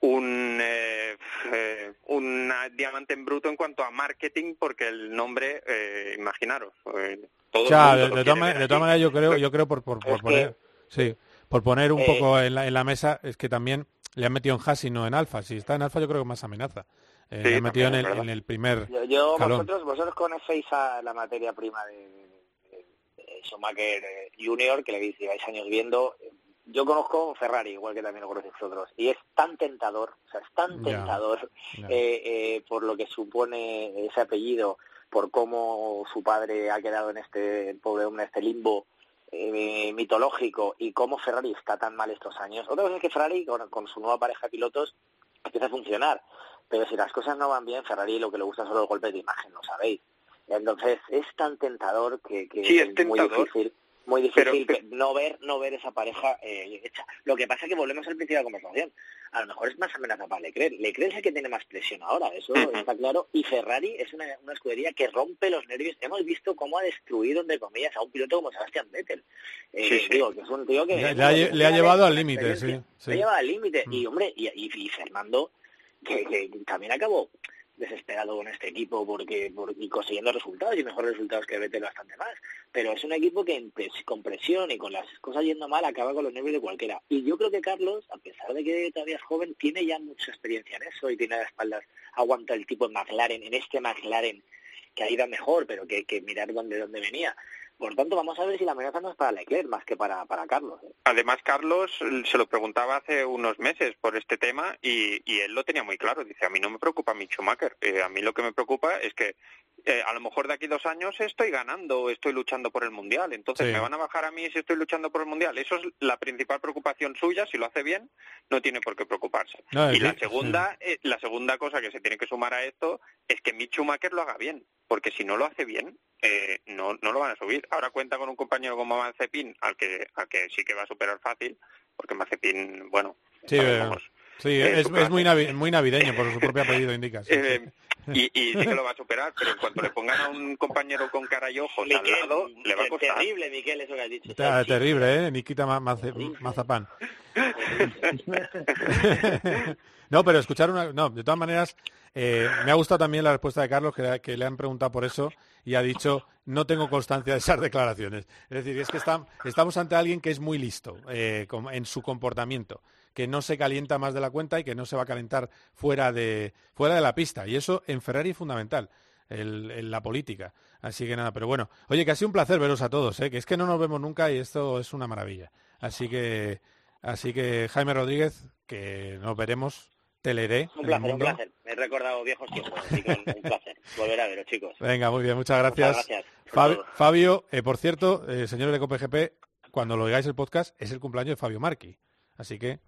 un, eh, eh, un diamante en bruto en cuanto a marketing porque el nombre eh, imaginaros eh, todo de, de, todas maneras yo creo yo creo por, por, por poner sí por poner un poco en la, en la mesa es que también le han metido en Haas y no en Alfa. Si está en Alfa yo creo que más amenaza eh, sí, metido en el, en el, primer. Yo, vosotros, vosotros conocéis a la materia prima de, de, Schumacher eh, Junior, que le lleváis años viendo. Yo conozco Ferrari, igual que también lo conocéis vosotros, y es tan tentador, o sea, es tan tentador Eh, eh, por lo que supone ese apellido, por cómo su padre ha quedado en este pobre en este limbo eh, mitológico y cómo Ferrari está tan mal estos años. Otra cosa es que Ferrari, con, con su nueva pareja de pilotos, empieza a funcionar pero si las cosas no van bien, Ferrari lo que le gusta son los golpes de imagen, lo sabéis. Entonces es tan tentador que, que Sí, es muy tentador. difícil muy difícil que- no ver no ver esa pareja eh, hecha. Lo que pasa es que volvemos al principio de la conversación. A lo mejor es más amenaza para Leclerc. Leclerc es el que tiene más presión ahora, eso está claro. Y Ferrari es una, una escudería que rompe los nervios. Hemos visto cómo ha destruido, entre comillas, a un piloto como Sebastian Vettel. Eh, Sí, sí. Digo, que es un tío que... Le- le ha le llevado al límite, sí, sí. Le ha llevado al límite. Y, hombre, y, y- y Fernando, que, que también acabó desesperado con este equipo porque por, y consiguiendo resultados y mejores resultados que Vettel bastante más. Pero es un equipo que con presión y con las cosas yendo mal acaba con los nervios de cualquiera. Y yo creo que Carlos a pesar de que todavía es joven tiene ya mucha experiencia en eso y tiene a las espaldas aguanta el tipo en McLaren en este McLaren que ha ido mejor pero que, que mirar dónde dónde venía por tanto vamos a ver si la amenaza no es para Leclerc más que para, para Carlos ¿eh? Además, Carlos se lo preguntaba hace unos meses por este tema y, y él lo tenía muy claro. Dice, a mí no me preocupa mi Schumacher. Eh, a mí lo que me preocupa es que eh, a lo mejor de aquí dos años estoy ganando, estoy luchando por el Mundial. Entonces, Sí. ¿me van a bajar a mí si estoy luchando por el Mundial? Eso es la principal preocupación suya. Si lo hace bien, no tiene por qué preocuparse. No, y la segunda, eh, la segunda cosa que se tiene que sumar a esto es que Mick Schumacher lo haga bien. Porque si no lo hace bien, eh, no, no lo van a subir. Ahora cuenta con un compañero como Mazepin, al que, al que sí que va a superar fácil, porque Mazepin, bueno, Sí, sabemos, sí, eh, es, es muy, navi- muy navideño, por su propio apellido indica. sí, Eh, y, y sí que lo va a superar, pero en cuanto le pongan a un compañero con cara y ojos al Miquel, lado, le va a costar. terrible Miquel eso que has dicho Está terrible, ¿eh? Nikita Ma- Mace- Mazapán. no, pero escuchar una... No, de todas maneras, eh, me ha gustado también la respuesta de Carlos, que, le han preguntado por eso, y ha dicho, no tengo constancia de esas declaraciones. Es decir, es que estam- estamos ante alguien que es muy listo eh, en su comportamiento, que no se calienta más de la cuenta y que no se va a calentar fuera de, fuera de la pista. Y eso en Ferrari es fundamental. el- en la política. Así que nada, pero bueno. Oye, que ha sido un placer veros a todos, ¿eh? que es que no nos vemos nunca y esto es una maravilla. Así que, así que Jaime Rodríguez, que nos veremos, te leeré. Un placer, un placer. Me he recordado viejos tiempos, así que un, un placer. Volver a veros, chicos. Venga, muy bien, muchas gracias. Muchas gracias. Fabio, eh, por cierto, eh, señores de COPGP, cuando lo oigáis el podcast, es el cumpleaños de Fabio Marchi. Así que...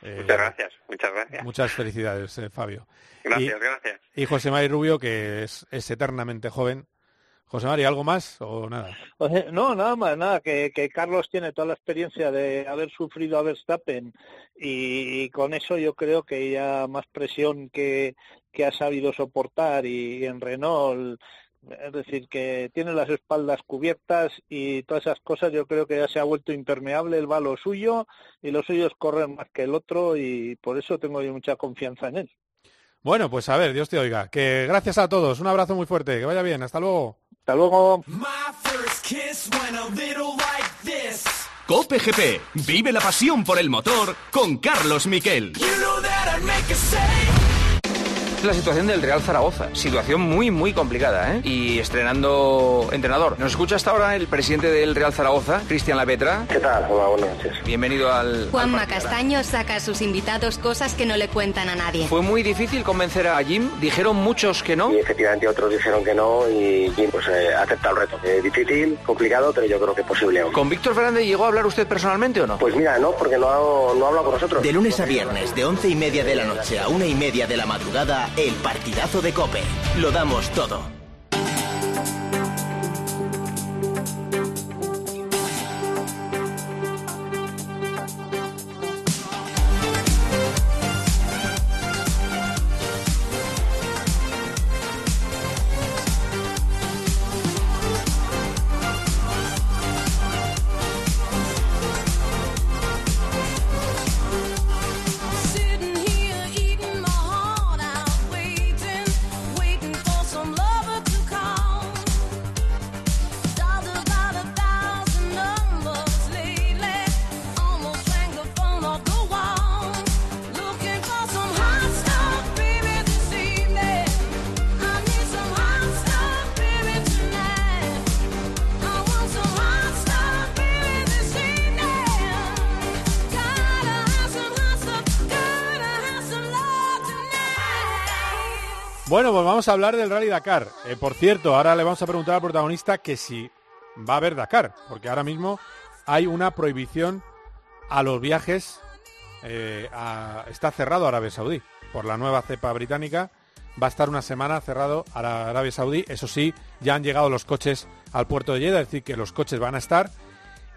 eh, Muchas gracias, muchas gracias. Muchas felicidades, eh, Fabio. Gracias, Y- gracias. Y José Mari Rubio, que es, es eternamente joven. José Mari, ¿algo más o nada? No, nada más, nada, que, que Carlos tiene toda la experiencia de haber sufrido a Verstappen y, con eso yo creo que ya más presión que, que ha sabido soportar y, en Renault, es decir, que tiene las espaldas cubiertas y todas esas cosas, yo creo que ya se ha vuelto impermeable, él va suyo y lo suyo es correr más que el otro y por eso tengo yo mucha confianza en él. Bueno, pues a ver, Dios te oiga. Que gracias a todos. Un abrazo muy fuerte. Que vaya bien. Hasta luego. Hasta luego. Cope GP. Vive la pasión por el motor con Carlos Miquel. La situación del Real Zaragoza, situación muy muy complicada, ¿eh? Y estrenando entrenador. Nos escucha hasta ahora el presidente del Real Zaragoza, Cristian Lapetra. ¿Qué tal? Hola, buenas noches. Bienvenido al... Juanma Castaño saca a sus invitados cosas que no le cuentan a nadie. Fue muy difícil convencer a Jim, dijeron muchos que no. Y efectivamente otros dijeron que no y Jim pues eh, acepta el reto. Eh, difícil, complicado, pero yo creo que posible aún. ¿Con Víctor Fernández llegó a hablar usted personalmente o no? Pues mira, no, porque no, ha- no con nosotros. De lunes a viernes, de once y media de la noche a una y media de la madrugada, el partidazo de Cope. Lo damos todo. Vamos a hablar del Rally Dakar. Eh, por cierto, ahora le vamos a preguntar al protagonista que si va a haber Dakar, porque ahora mismo hay una prohibición a los viajes. eh, está cerrado Arabia Saudí por la nueva cepa británica va a estar una semana cerrado a Arabia Saudí. Eso sí, ya han llegado los coches al puerto de Jeddah, es decir, que los coches van a estar.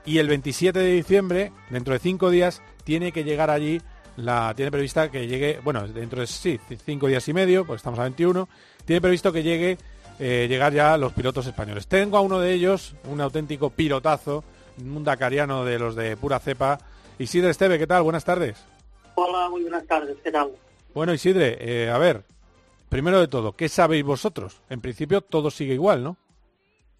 Y el 27 de diciembre, dentro de cinco días, tiene que llegar allí, la tiene prevista que llegue, bueno, dentro de sí, cinco días y medio, pues estamos a 21, tiene previsto que llegue eh, llegar ya los pilotos españoles. Tengo a uno de ellos, un auténtico pilotazo, un dacariano de los de pura cepa. Isidre Esteve, ¿qué tal? Buenas tardes. Hola, muy buenas tardes, ¿qué tal? Bueno, Isidre, eh, a ver, primero de todo, ¿qué sabéis vosotros? En principio todo sigue igual, ¿no?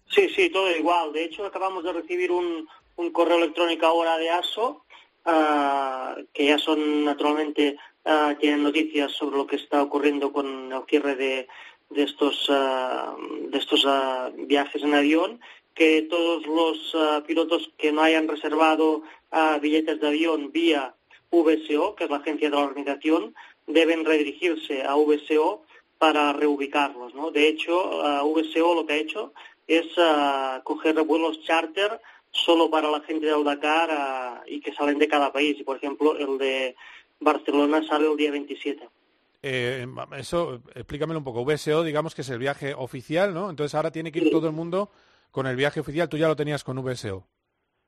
Sí, sí, todo igual. De hecho, acabamos de recibir un, un correo electrónico ahora de ASO, ah, que ya son, naturalmente, ah, tienen noticias sobre lo que está ocurriendo con el cierre de, de estos, ah, de estos ah, viajes en avión, que todos los ah, pilotos que no hayan reservado billetes de avión vía VSO, que es la agencia de la organización, deben redirigirse a VSO para reubicarlos. ¿no? De hecho, VSO lo que ha hecho es coger vuelos charter solo para la gente del Dakar y que salen de cada país. Y, por ejemplo, el de Barcelona sale el día 27. Eh, eso, explícamelo un poco. VSO, digamos que es el viaje oficial, ¿no? Entonces ahora tiene que ir todo el mundo con el viaje oficial. Tú ya lo tenías con VSO.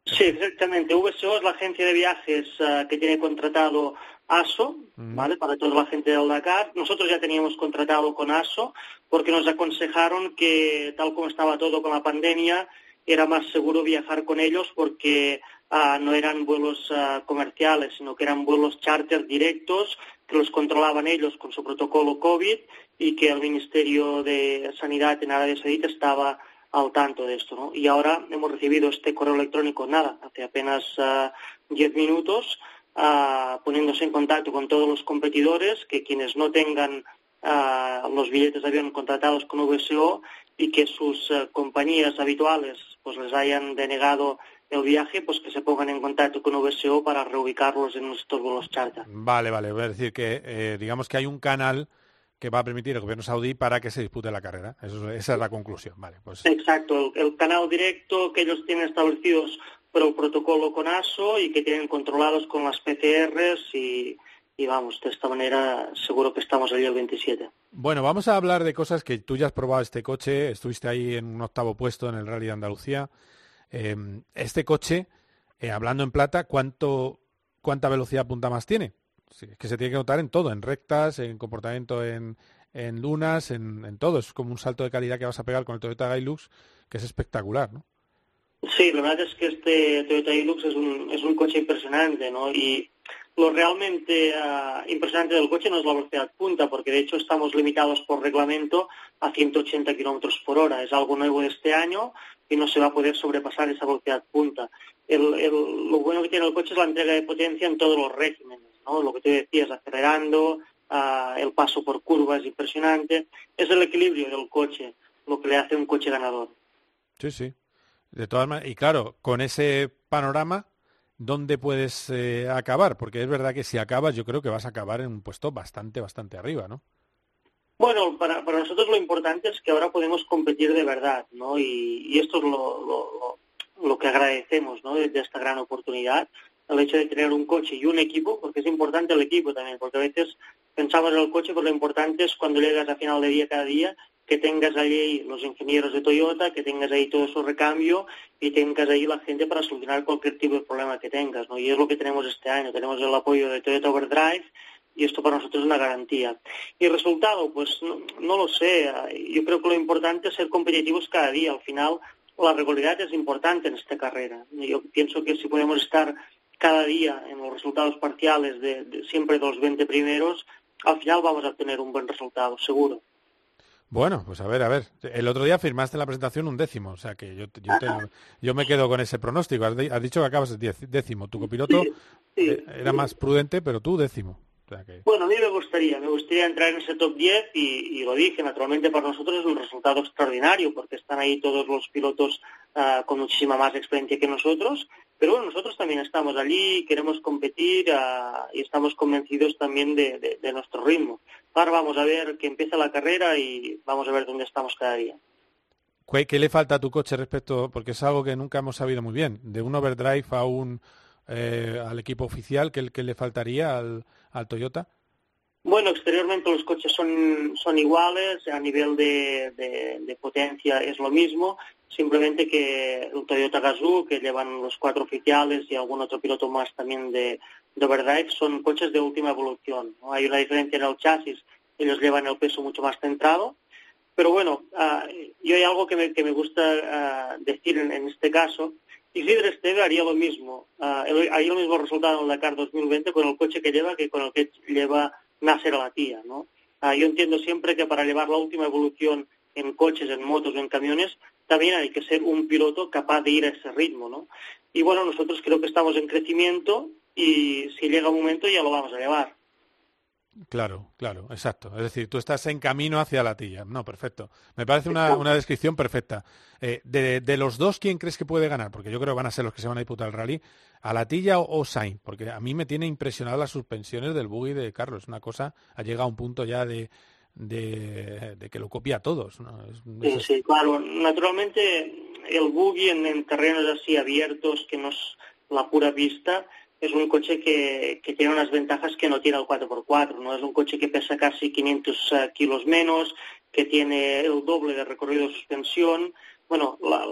Sí, exactamente. VSO es la agencia de viajes ah, que tiene contratado ASO, Mm. ¿vale? Para toda la gente del Dakar. Nosotros ya teníamos contratado con ASO porque nos aconsejaron que, tal como estaba todo con la pandemia, era más seguro viajar con ellos porque ah, no eran vuelos ah, comerciales, sino que eran vuelos charter directos que los controlaban ellos con su protocolo COVID y que el Ministerio de Sanidad en Arabia Saudita estaba al tanto de esto. Y ahora hemos recibido este correo electrónico, nada, hace apenas ah, 10 minutos, ah, poniéndose en contacto con todos los competidores, que quienes no tengan ah, los billetes de avión contratados con VSO y que sus compañías habituales pues les hayan denegado el viaje, pues que se pongan en contacto con VSO para reubicarlos en estos vuelos charter. Vale, vale. Voy a decir que, eh, digamos que hay un canal que va a permitir al gobierno saudí para que se dispute la carrera. Eso, esa es la conclusión. Vale, pues Exacto, el, el canal directo que ellos tienen establecidos por el protocolo con ASO y que tienen controlados con las PCRs y, y vamos, de esta manera seguro que estamos allí el 27. Bueno, vamos a hablar de cosas que tú ya has probado este coche, estuviste ahí en un octavo puesto en el Rally de Andalucía. Eh, este coche, eh, hablando en plata, ¿cuánto, ¿cuánta velocidad punta más tiene? Es que se tiene que notar en todo, en rectas, en comportamiento en, en lunas, en, en todo. Es como un salto de calidad que vas a pegar con el Toyota Hilux, que es espectacular, ¿no? Sí, la verdad es que este Toyota Hilux es un, es un coche impresionante, ¿no? Y lo realmente ah, impresionante del coche no es la velocidad punta, porque de hecho estamos limitados por reglamento a 180 kilómetros por hora. Es algo nuevo este año y no se va a poder sobrepasar esa velocidad punta. Lo bueno que tiene el coche es la entrega de potencia en todos los regímenes, ¿no? Lo que te decías, acelerando, ah, el paso por curvas es impresionante. Es el equilibrio del coche lo que le hace un coche ganador. Sí, sí. De todas maneras, y claro, con ese panorama, ¿dónde puedes eh, acabar? Porque es verdad que si acabas, yo creo que vas a acabar en un puesto bastante, bastante arriba, ¿no? Bueno, para, para nosotros lo importante es que ahora podemos competir de verdad, ¿no? Y, y esto es lo, lo, lo- que agradecemos, ¿no? De, de esta gran oportunidad, el hecho de tener un coche y un equipo, porque es importante el equipo también, porque a veces pensamos en el coche, pero lo importante es cuando llegas a final de día cada día, que tengas ahí los ingenieros de Toyota, que tengas ahí todo su recambio y tengas ahí la gente para solucionar cualquier tipo de problema que tengas, ¿no? Y es lo que tenemos este año, tenemos el apoyo de Toyota Overdrive, y esto para nosotros es una garantía. Y el resultado, pues no, lo sé. Yo creo que lo importante es ser competitivos cada día. Al final, la regularidad es importante en esta carrera. Yo pienso que si podemos estar cada día en los resultados parciales de, siempre los 20 primeros, al final vamos a tener un buen resultado, seguro. Bueno, pues a ver, a ver. El otro día firmaste en la presentación un décimo, o sea que yo, yo, te- yo me quedo con ese pronóstico. Has, di- has dicho que acabas diez- décimo. Tu copiloto eh, era más prudente, pero tú décimo. O sea que... Bueno, a mí me gustaría, me gustaría entrar en ese top 10 y, y lo dije, naturalmente para nosotros es un resultado extraordinario porque están ahí todos los pilotos ah, con muchísima más experiencia que nosotros, pero bueno, nosotros también estamos allí, queremos competir ah, y estamos convencidos también de, de- de nuestro ritmo. Ahora vamos a ver que empieza la carrera y vamos a ver dónde estamos cada día. ¿Qué, qué le falta a tu coche respecto? Porque es algo que nunca hemos sabido muy bien. De un overdrive a un eh, al equipo oficial, ¿qué, qué le faltaría al, al Toyota? Bueno, exteriormente los coches son, son iguales, a nivel de, de- de potencia es lo mismo, simplemente que el Toyota Gazoo, que llevan los cuatro oficiales y algún otro piloto más también de, de Overdrive, son coches de última evolución. ¿no? Hay una diferencia en el chasis, ellos llevan el peso mucho más centrado, pero bueno, ah, yo hay algo que me, que me gusta ah, decir en, en este caso. Isidre Esteve haría lo mismo, ah, el- haría el mismo resultado en el Dakar 2020 con el coche que lleva que con el que lleva Nasser Latia, ¿no? Yo entiendo siempre que para llevar la última evolución en coches, en motos o en camiones, también hay que ser un piloto capaz de ir a ese ritmo, ¿no? Y bueno, nosotros creo que estamos en crecimiento y si llega un momento ya lo vamos a llevar. Claro, claro, exacto. Es decir, tú estás en camino hacia la tilla. No, perfecto. Me parece una, una descripción perfecta. Eh, de, de los dos, ¿quién crees que puede ganar? Porque yo creo que van a ser los que se van a disputar el rally. ¿A la tilla o, o Sainz? Porque a mí me tiene impresionado las suspensiones del buggy de Carlos. Una cosa, ha llegado a un punto ya de, de, que lo copia a todos. ¿no? Sí, claro. Naturalmente, el buggy en, en terrenos así abiertos, que no es la pura pista, es un coche que, que tiene unas ventajas que no tiene el 4x4. No es un coche que pesa casi 500 eh, kilos menos, que tiene el doble de recorrido de suspensión. Bueno, la,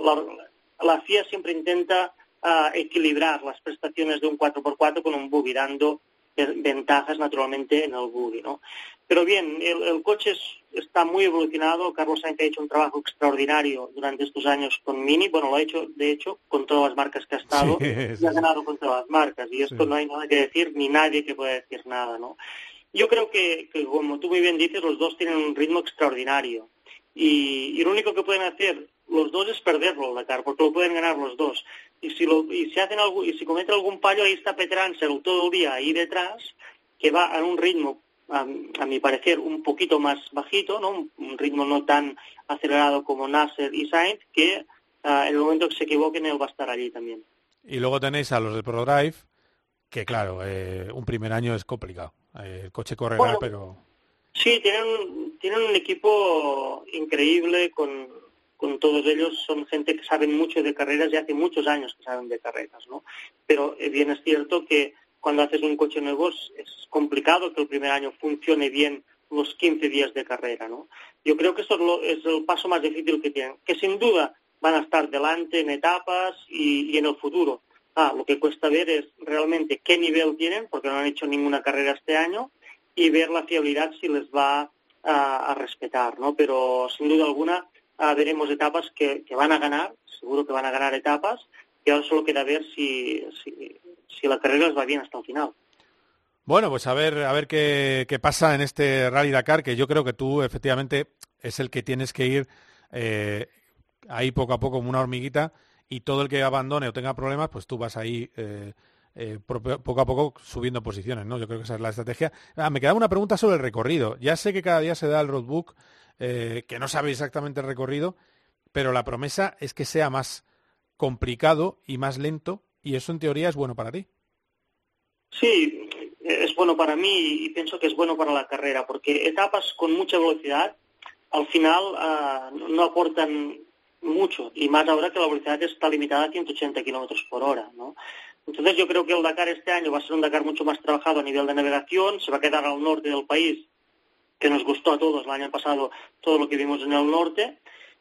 la- FIA siempre intenta ah, equilibrar las prestaciones de un 4x4 con un buggy, dando eh, ventajas naturalmente en el buggy, ¿no? Pero bien, el, el coche es- está muy evolucionado. Carlos Sainz ha hecho un trabajo extraordinario durante estos años con Mini. Bueno, lo ha hecho, de hecho, con todas las marcas que ha estado Sí, y sí, ha ganado con todas las marcas. Y esto Sí. no hay nada que decir, ni nadie que pueda decir nada, ¿no? Yo creo que, que, como tú muy bien dices, los dos tienen un ritmo extraordinario. Y, y lo único que pueden hacer los dos es perderlo el Dakar, porque lo pueden ganar los dos. Y si, lo, y si hacen algo, y si cometen algún fallo, ahí está Petransel todo el día ahí detrás, que va a un ritmo, a, a mi parecer, un poquito más bajito, ¿no? un, un ritmo no tan acelerado como Nasser y Sainz, que ah, en el momento que se equivoquen él va a estar allí también. Y luego tenéis a los de ProDrive, que claro, eh, un primer año es complicado. Eh, el coche correrá, Bueno, pero... Sí, tienen, tienen un equipo increíble con, con todos ellos. Son gente que saben mucho de carreras y hace muchos años que saben de carreras, ¿no? Pero eh, bien es cierto que cuando haces un coche nuevo es, complicado que el primer año funcione bien los 15 días de carrera, ¿no? Yo creo que eso es, lo- es el paso más difícil que tienen, que sin duda van a estar delante en etapas y, en el futuro. Ah, lo que cuesta ver es realmente qué nivel tienen, porque no han hecho ninguna carrera este año, y ver la fiabilidad si les va a, respetar, ¿no? Pero sin duda alguna ah, veremos etapas que, van a ganar, seguro que van a ganar etapas, y ahora solo queda ver si, si la carrera les va bien hasta el final. Bueno, pues a ver, a ver qué, qué pasa en este Rally Dakar, que yo creo que tú efectivamente es el que tienes que ir eh, ahí poco a poco como una hormiguita y todo el que abandone o tenga problemas, pues tú vas ahí eh, eh, poco a poco subiendo posiciones, ¿no? Yo creo que esa es la estrategia. Ah, me quedaba una pregunta sobre el recorrido. Ya sé que cada día se da el roadbook, que no sabe exactamente el recorrido, pero la promesa es que sea más complicado y más lento y eso en teoría es bueno para ti. Sí, es bueno para mí y pienso que es bueno para la carrera, porque etapas con mucha velocidad al final ah, no aportan mucho, y más ahora que la velocidad está limitada a 180 kilómetros por hora, ¿no? Entonces yo creo que el Dakar este año va a ser un Dakar mucho más trabajado a nivel de navegación, se va a quedar al norte del país, que nos gustó a todos el año pasado todo lo que vimos en el norte,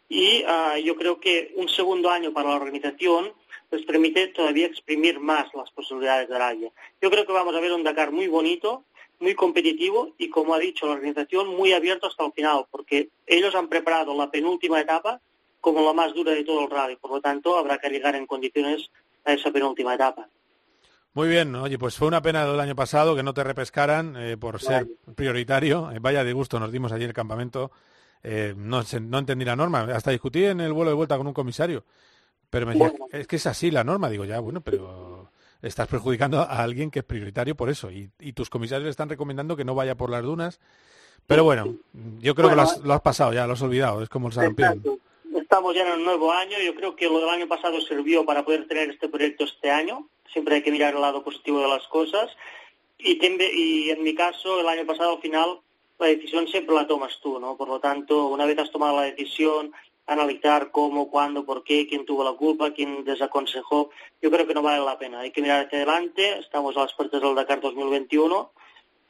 y ah, yo creo que un segundo año para la organización les permite todavía exprimir más las posibilidades de Arabia. Yo creo que vamos a ver un Dakar muy bonito, muy competitivo y, como ha dicho la organización, muy abierto hasta el final, porque ellos han preparado la penúltima etapa como la más dura de todo el rally. Por lo tanto, habrá que llegar en condiciones a esa penúltima etapa. Muy bien, oye, pues fue una pena del año pasado que no te repescaran eh, por ser prioritario. Eh, vaya de gusto nos dimos allí en el campamento. Eh, no, no entendí la norma. Hasta discutí en el vuelo de vuelta con un comisario. Pero me decía, es que es así la norma. Digo, ya, bueno, pero estás perjudicando a alguien que es prioritario por eso. Y, y tus comisarios le están recomendando que no vaya por las dunas. Pero bueno, yo creo que lo has, lo has pasado ya, lo has olvidado. Es como el sarampión. Estamos ya en el nuevo año. Yo creo que lo del año pasado sirvió para poder tener este proyecto este año. Siempre hay que mirar el lado positivo de las cosas. Y, y en mi caso, el año pasado, al final, la decisión siempre la tomas tú, ¿no? Por lo tanto, una vez has tomado la decisión, analizar cómo, cuándo, por qué, quién tuvo la culpa, quién desaconsejó, yo creo que no vale la pena. Hay que mirar hacia adelante. Estamos a las puertas del Dakar 2021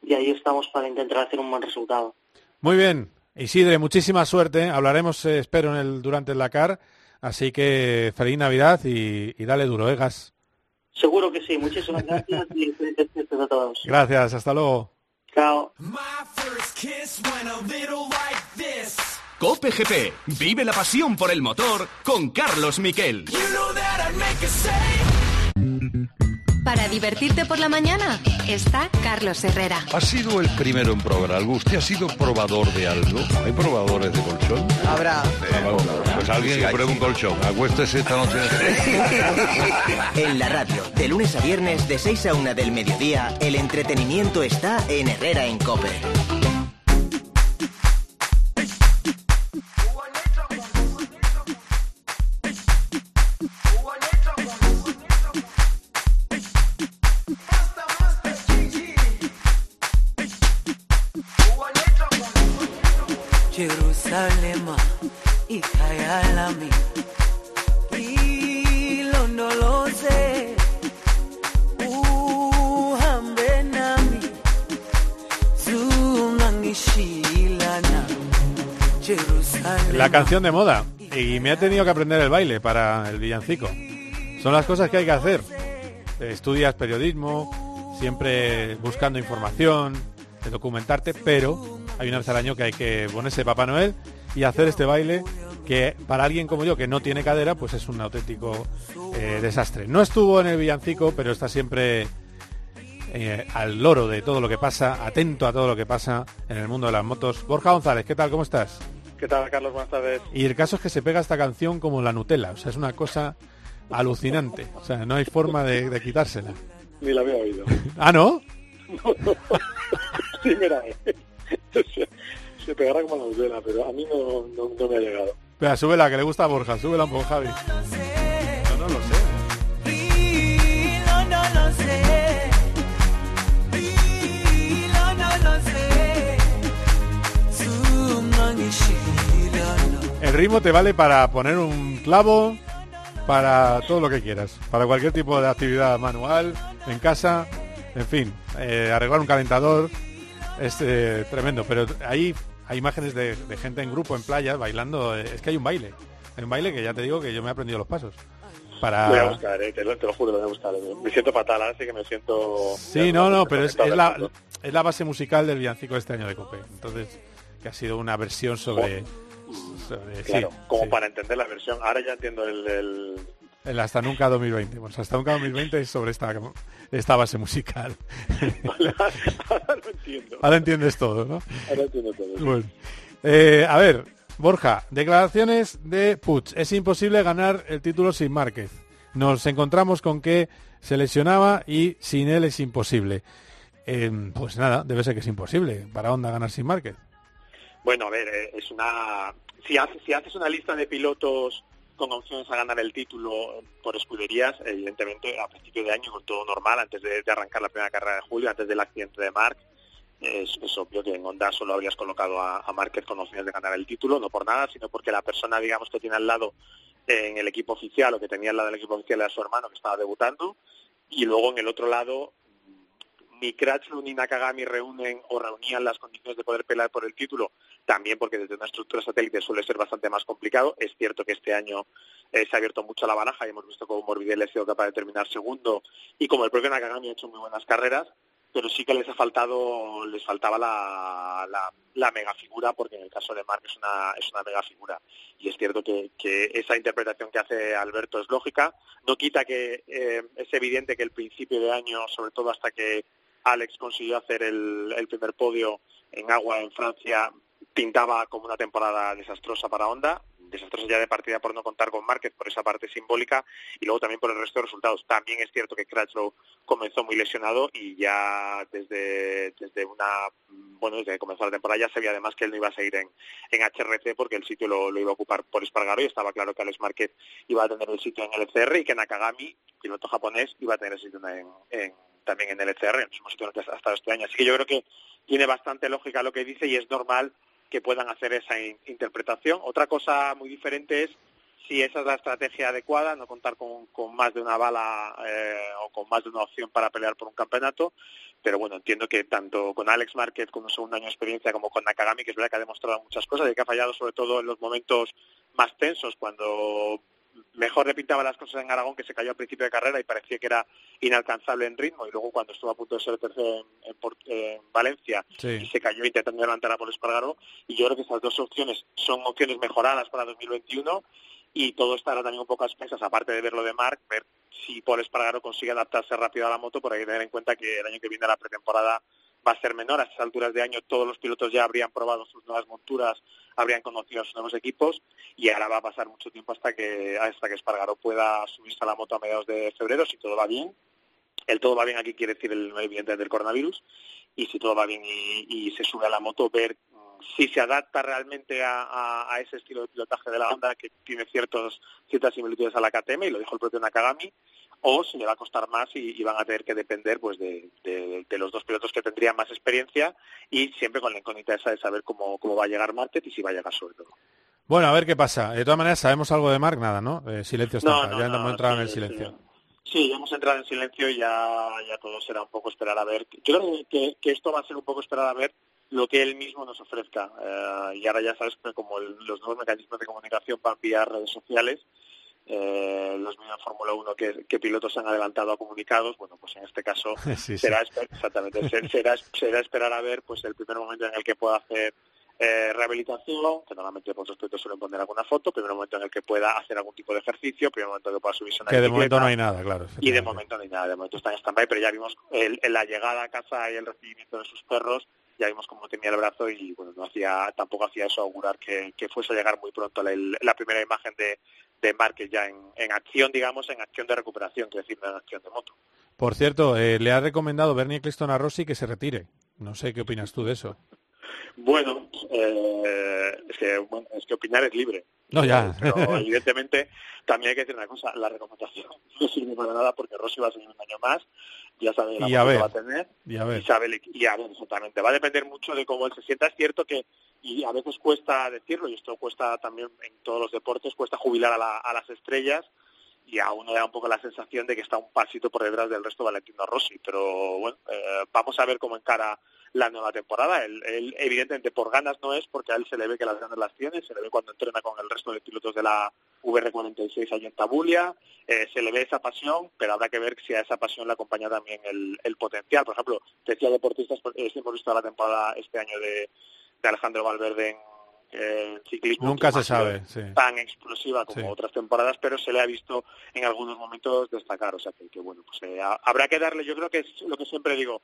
y ahí estamos para intentar hacer un buen resultado. Muy bien, Isidre, muchísima suerte. Hablaremos, eh, espero, en el, durante el Dakar. Así que feliz Navidad y, y dale duro, ¿eh, Gas? Seguro que sí. Muchísimas gracias y felices fiestas a todos. Gracias, hasta luego. Chao. Cope GP. Vive la pasión por el motor con Carlos Miquel. Para divertirte por la mañana está Carlos Herrera. Ha sido el primero en probar algo. ¿Usted ha sido probador de algo? ¿Hay probadores de colchón? Habrá. Pues alguien que pruebe un colchón. Acuéstese esta noche. En la radio, de lunes a viernes, de 6 a 1 del mediodía, el entretenimiento está en Herrera en Cope. Jerusalema Jerusalema La canción de moda. Y me ha tenido que aprender el baile para el villancico. Son las cosas que hay que hacer. Estudias periodismo, siempre buscando información, documentarte, pero hay una vez al año que hay que ponerse Papá Noel y hacer este baile que para alguien como yo que no tiene cadera, pues es un auténtico eh, desastre. No estuvo en el villancico, pero está siempre eh, al loro de todo lo que pasa, atento a todo lo que pasa en el mundo de las motos. Borja González, ¿qué tal? ¿Cómo estás? ¿Qué tal, Carlos? Buenas tardes. Y el caso es que se pega esta canción como la Nutella, o sea, es una cosa alucinante, o sea, no hay forma de, de quitársela. Ni la había oído. ¿Ah, no? No, no. Sí, mira, se, se pegará como la novela, pero a mí no, no, no me ha llegado. Espera, súbela, que le gusta a Borja, súbela un poco, Javi. No, no lo sé. no no lo sé no no lo sé zungangishilana El ritmo te vale para poner un clavo, para todo lo que quieras, para cualquier tipo de actividad manual, en casa, en fin, eh, arreglar un calentador, es eh, tremendo, pero ahí hay imágenes de, de gente en grupo, en playa, bailando, eh, es que hay un baile, hay un baile que ya te digo que yo me he aprendido los pasos. Para... Voy a buscar, eh, te, lo, te lo juro, lo voy a buscar. eh. Me siento fatal, así que me siento... Sí, no, no, pero es, es la, es la base musical del villancico de este año de Cope. Entonces, que ha sido una versión sobre... sobre- Claro, sí, como sí. para entender la versión. Ahora ya entiendo el... el- El Hasta Nunca 2020. Pues Hasta Nunca 2020 es sobre esta, esta base musical. Ahora lo entiendo. Ahora entiendes todo, ¿no? Ahora entiendo todo. sí. Bueno. Eh, a ver, Borja, declaraciones de Puig. Es imposible ganar el título sin Márquez. Nos encontramos con que se lesionaba y sin él es imposible. Eh, pues nada, debe ser que es imposible para Honda ganar sin Márquez. Bueno, a ver, eh, es una... Si haces, si haces una lista de pilotos con opciones a ganar el título por escuderías, evidentemente a principio de año, con todo normal, antes de, arrancar la primera carrera de julio, antes del accidente de Marc, es, es obvio que en Honda solo habrías colocado a, a Márquez con opciones de ganar el título, no por nada, sino porque la persona, digamos, que tiene al lado en el equipo oficial o que tenía al lado del equipo oficial era su hermano que estaba debutando, y luego en el otro lado ni Crutchlow ni Nakagami reúnen o reunían las condiciones de poder pelear por el título, también porque desde una estructura satélite suele ser bastante más complicado. Es cierto que este año eh, se ha abierto mucho la baraja y hemos visto cómo Morbidelli ha sido capaz de terminar segundo y como el propio Nakagami ha hecho muy buenas carreras, pero sí que les ha faltado, les faltaba la, la, la mega figura, porque en el caso de Marc es una, es una mega figura. Y es cierto que, que esa interpretación que hace Alberto es lógica. No quita que eh, es evidente que el principio de año, sobre todo hasta que Alex consiguió hacer el, primer podio en agua en Francia, pintaba como una temporada desastrosa para Honda, desastrosa ya de partida por no contar con Márquez por esa parte simbólica y luego también por el resto de resultados. También es cierto que Crutchlow comenzó muy lesionado y ya desde, desde una bueno desde que comenzó la temporada ya sabía además que él no iba a seguir en, en HRC porque el sitio lo, iba a ocupar por Espargaro y estaba claro que Alex Márquez iba a tener el sitio en el ECR y que Nakagami, piloto japonés, iba a tener el sitio en, en también en el ECR, en el mismo sitio ha estado este año. Así que yo creo que tiene bastante lógica lo que dice y es normal que puedan hacer esa in- interpretación. Otra cosa muy diferente es si esa es la estrategia adecuada, no contar con, con más de una bala eh, o con más de una opción para pelear por un campeonato. Pero bueno, entiendo que tanto con Alex Márquez con un segundo año de experiencia como con Nakagami, que es verdad que ha demostrado muchas cosas y que ha fallado sobre todo en los momentos más tensos, cuando mejor le pintaba las cosas en Aragón, que se cayó al principio de carrera y parecía que era inalcanzable en ritmo, y luego cuando estuvo a punto de ser tercero en, en en Valencia Sí. y se cayó intentando levantar a Paul Espargaro, y yo creo que esas dos opciones son opciones mejoradas para 2021 y todo estará también un poco a expensas, aparte de ver lo de Marc, ver si Paul Espargaro consigue adaptarse rápido a la moto, por ahí tener en cuenta que el año que viene la pretemporada va a ser menor. A estas alturas de año todos los pilotos ya habrían probado sus nuevas monturas, habrían conocido a sus nuevos equipos y ahora va a pasar mucho tiempo hasta que hasta que Espargaro pueda subirse a la moto a mediados de febrero, si todo va bien. El todo va bien aquí quiere decir el evidente del coronavirus y si todo va bien y, se sube a la moto, ver mm, si se adapta realmente a ese estilo de pilotaje de la Honda que tiene ciertos, ciertas similitudes a la KTM, y lo dijo el propio Nakagami, o si le va a costar más y, y van a tener que depender pues de, de- de los dos pilotos que tendrían más experiencia y siempre con la incógnita esa de saber cómo, cómo va a llegar Márquez y si va a llegar sobre todo. Bueno, a ver qué pasa. De todas maneras, ¿sabemos algo de Marc? Nada, ¿no? Eh, silencio está. No, no, ya no, hemos entrado en el sí, silencio. Sí, ya hemos entrado en silencio y ya, ya todo será un poco esperar a ver. Yo creo que, que esto va a ser un poco esperar a ver lo que él mismo nos ofrezca. Eh, y ahora ya sabes que como el- los nuevos mecanismos de comunicación van vía redes sociales, eh, los medios de Fórmula 1 que, que pilotos han adelantado a comunicados, bueno, pues en este caso Sí, sí. será, esper- exactamente, ser- será, será esperar a ver pues el primer momento en el que pueda hacer eh, rehabilitación, que normalmente por pilotos suelen poner alguna foto, primer momento en el que pueda hacer algún tipo de ejercicio, primer momento en el que pueda subirse una Que de momento no hay nada, claro. Y de momento no hay nada, de momento está en stand-by, pero ya vimos el, en la llegada a casa y el recibimiento de sus perros, ya vimos cómo tenía el brazo y bueno, no hacía, tampoco hacía eso augurar que, que fuese a llegar muy pronto la, la primera imagen de, de Márquez ya en, en acción, digamos, en acción de recuperación, que decir, no en acción de moto. Por cierto, eh, le ha recomendado Bernie Eccleston a Rossi que se retire. No sé qué opinas tú de eso. Bueno, eh, es, que, bueno, es que opinar es libre. No, ya. Pero evidentemente también hay que decir una cosa, la recomendación no sirve para nada porque Rossi va a seguir un año más, ya sabe la Y a que va a tener Y a ver. y sabe el- y a ver exactamente va a depender mucho de cómo él se sienta es cierto que y a veces cuesta decirlo y esto cuesta también en todos los deportes cuesta jubilar a, la- a las estrellas y a uno le da un poco la sensación de que está un pasito por detrás del resto de Valentino Rossi pero bueno eh, vamos a ver cómo encara la nueva temporada él, él, evidentemente por ganas no es porque a él se le ve que las ganas las tiene se le ve cuando entrena con el resto de pilotos de la VR46 allí en Tabulia eh, se le ve esa pasión, pero habrá que ver si a esa pasión le acompaña también el, el potencial. Por ejemplo, decía deportistas, pues, eh, hemos visto la temporada este año de, de Alejandro Valverde en eh, ciclismo. Nunca se sabe, sí. Tan explosiva como Sí. otras temporadas, pero se le ha visto en algunos momentos destacar. O sea que, que, bueno, pues eh, ha- habrá que darle, yo creo que es lo que siempre digo,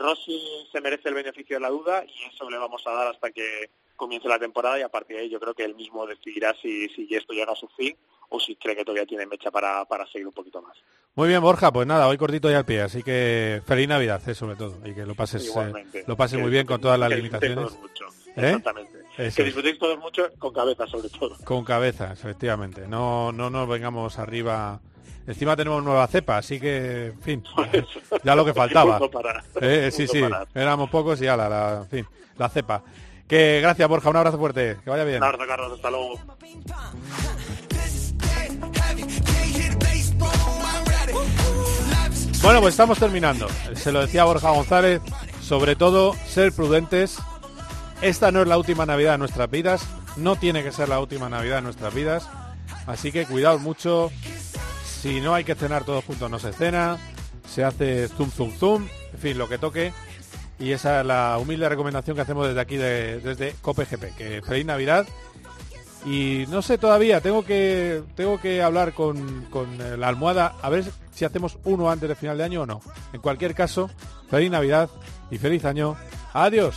Rossi se merece el beneficio de la duda y eso le vamos a dar hasta que comience la temporada y a partir de ahí yo creo que él mismo decidirá si, si esto llega a su fin o si cree que todavía tiene mecha para, para seguir un poquito más. Muy bien, Borja, pues nada, hoy cortito y al pie, así que feliz Navidad, eh, sobre todo, y que lo pases, eh, lo pases Que muy bien con todas las que limitaciones. mucho. ¿Eh? Exactamente. Eso que disfrutéis todos mucho con cabeza sobre todo. Con cabeza, efectivamente. No, no nos vengamos arriba. Encima tenemos nueva cepa, así que, en fin, ya lo que faltaba. Para- Eh, sí, sí, éramos pocos y ya la, la, en fin, la cepa. Que gracias, Borja, un abrazo fuerte, que vaya bien. Un abrazo, Carlos, hasta luego. Bueno, pues estamos terminando. Se lo decía Borja González, sobre todo ser prudentes. Esta no es la última Navidad de nuestras vidas, no tiene que ser la última Navidad de nuestras vidas, así que cuidado mucho. Si no hay que cenar todos juntos, no se cena, se hace zoom, zoom, zoom, en fin, lo que toque. Y esa es la humilde recomendación que hacemos desde aquí, de- desde COPEGP. Que feliz Navidad. Y no sé todavía, tengo que tengo que hablar con, con eh, la almohada a ver si hacemos uno antes de final de año o no. En cualquier caso, feliz Navidad y feliz año. Adiós.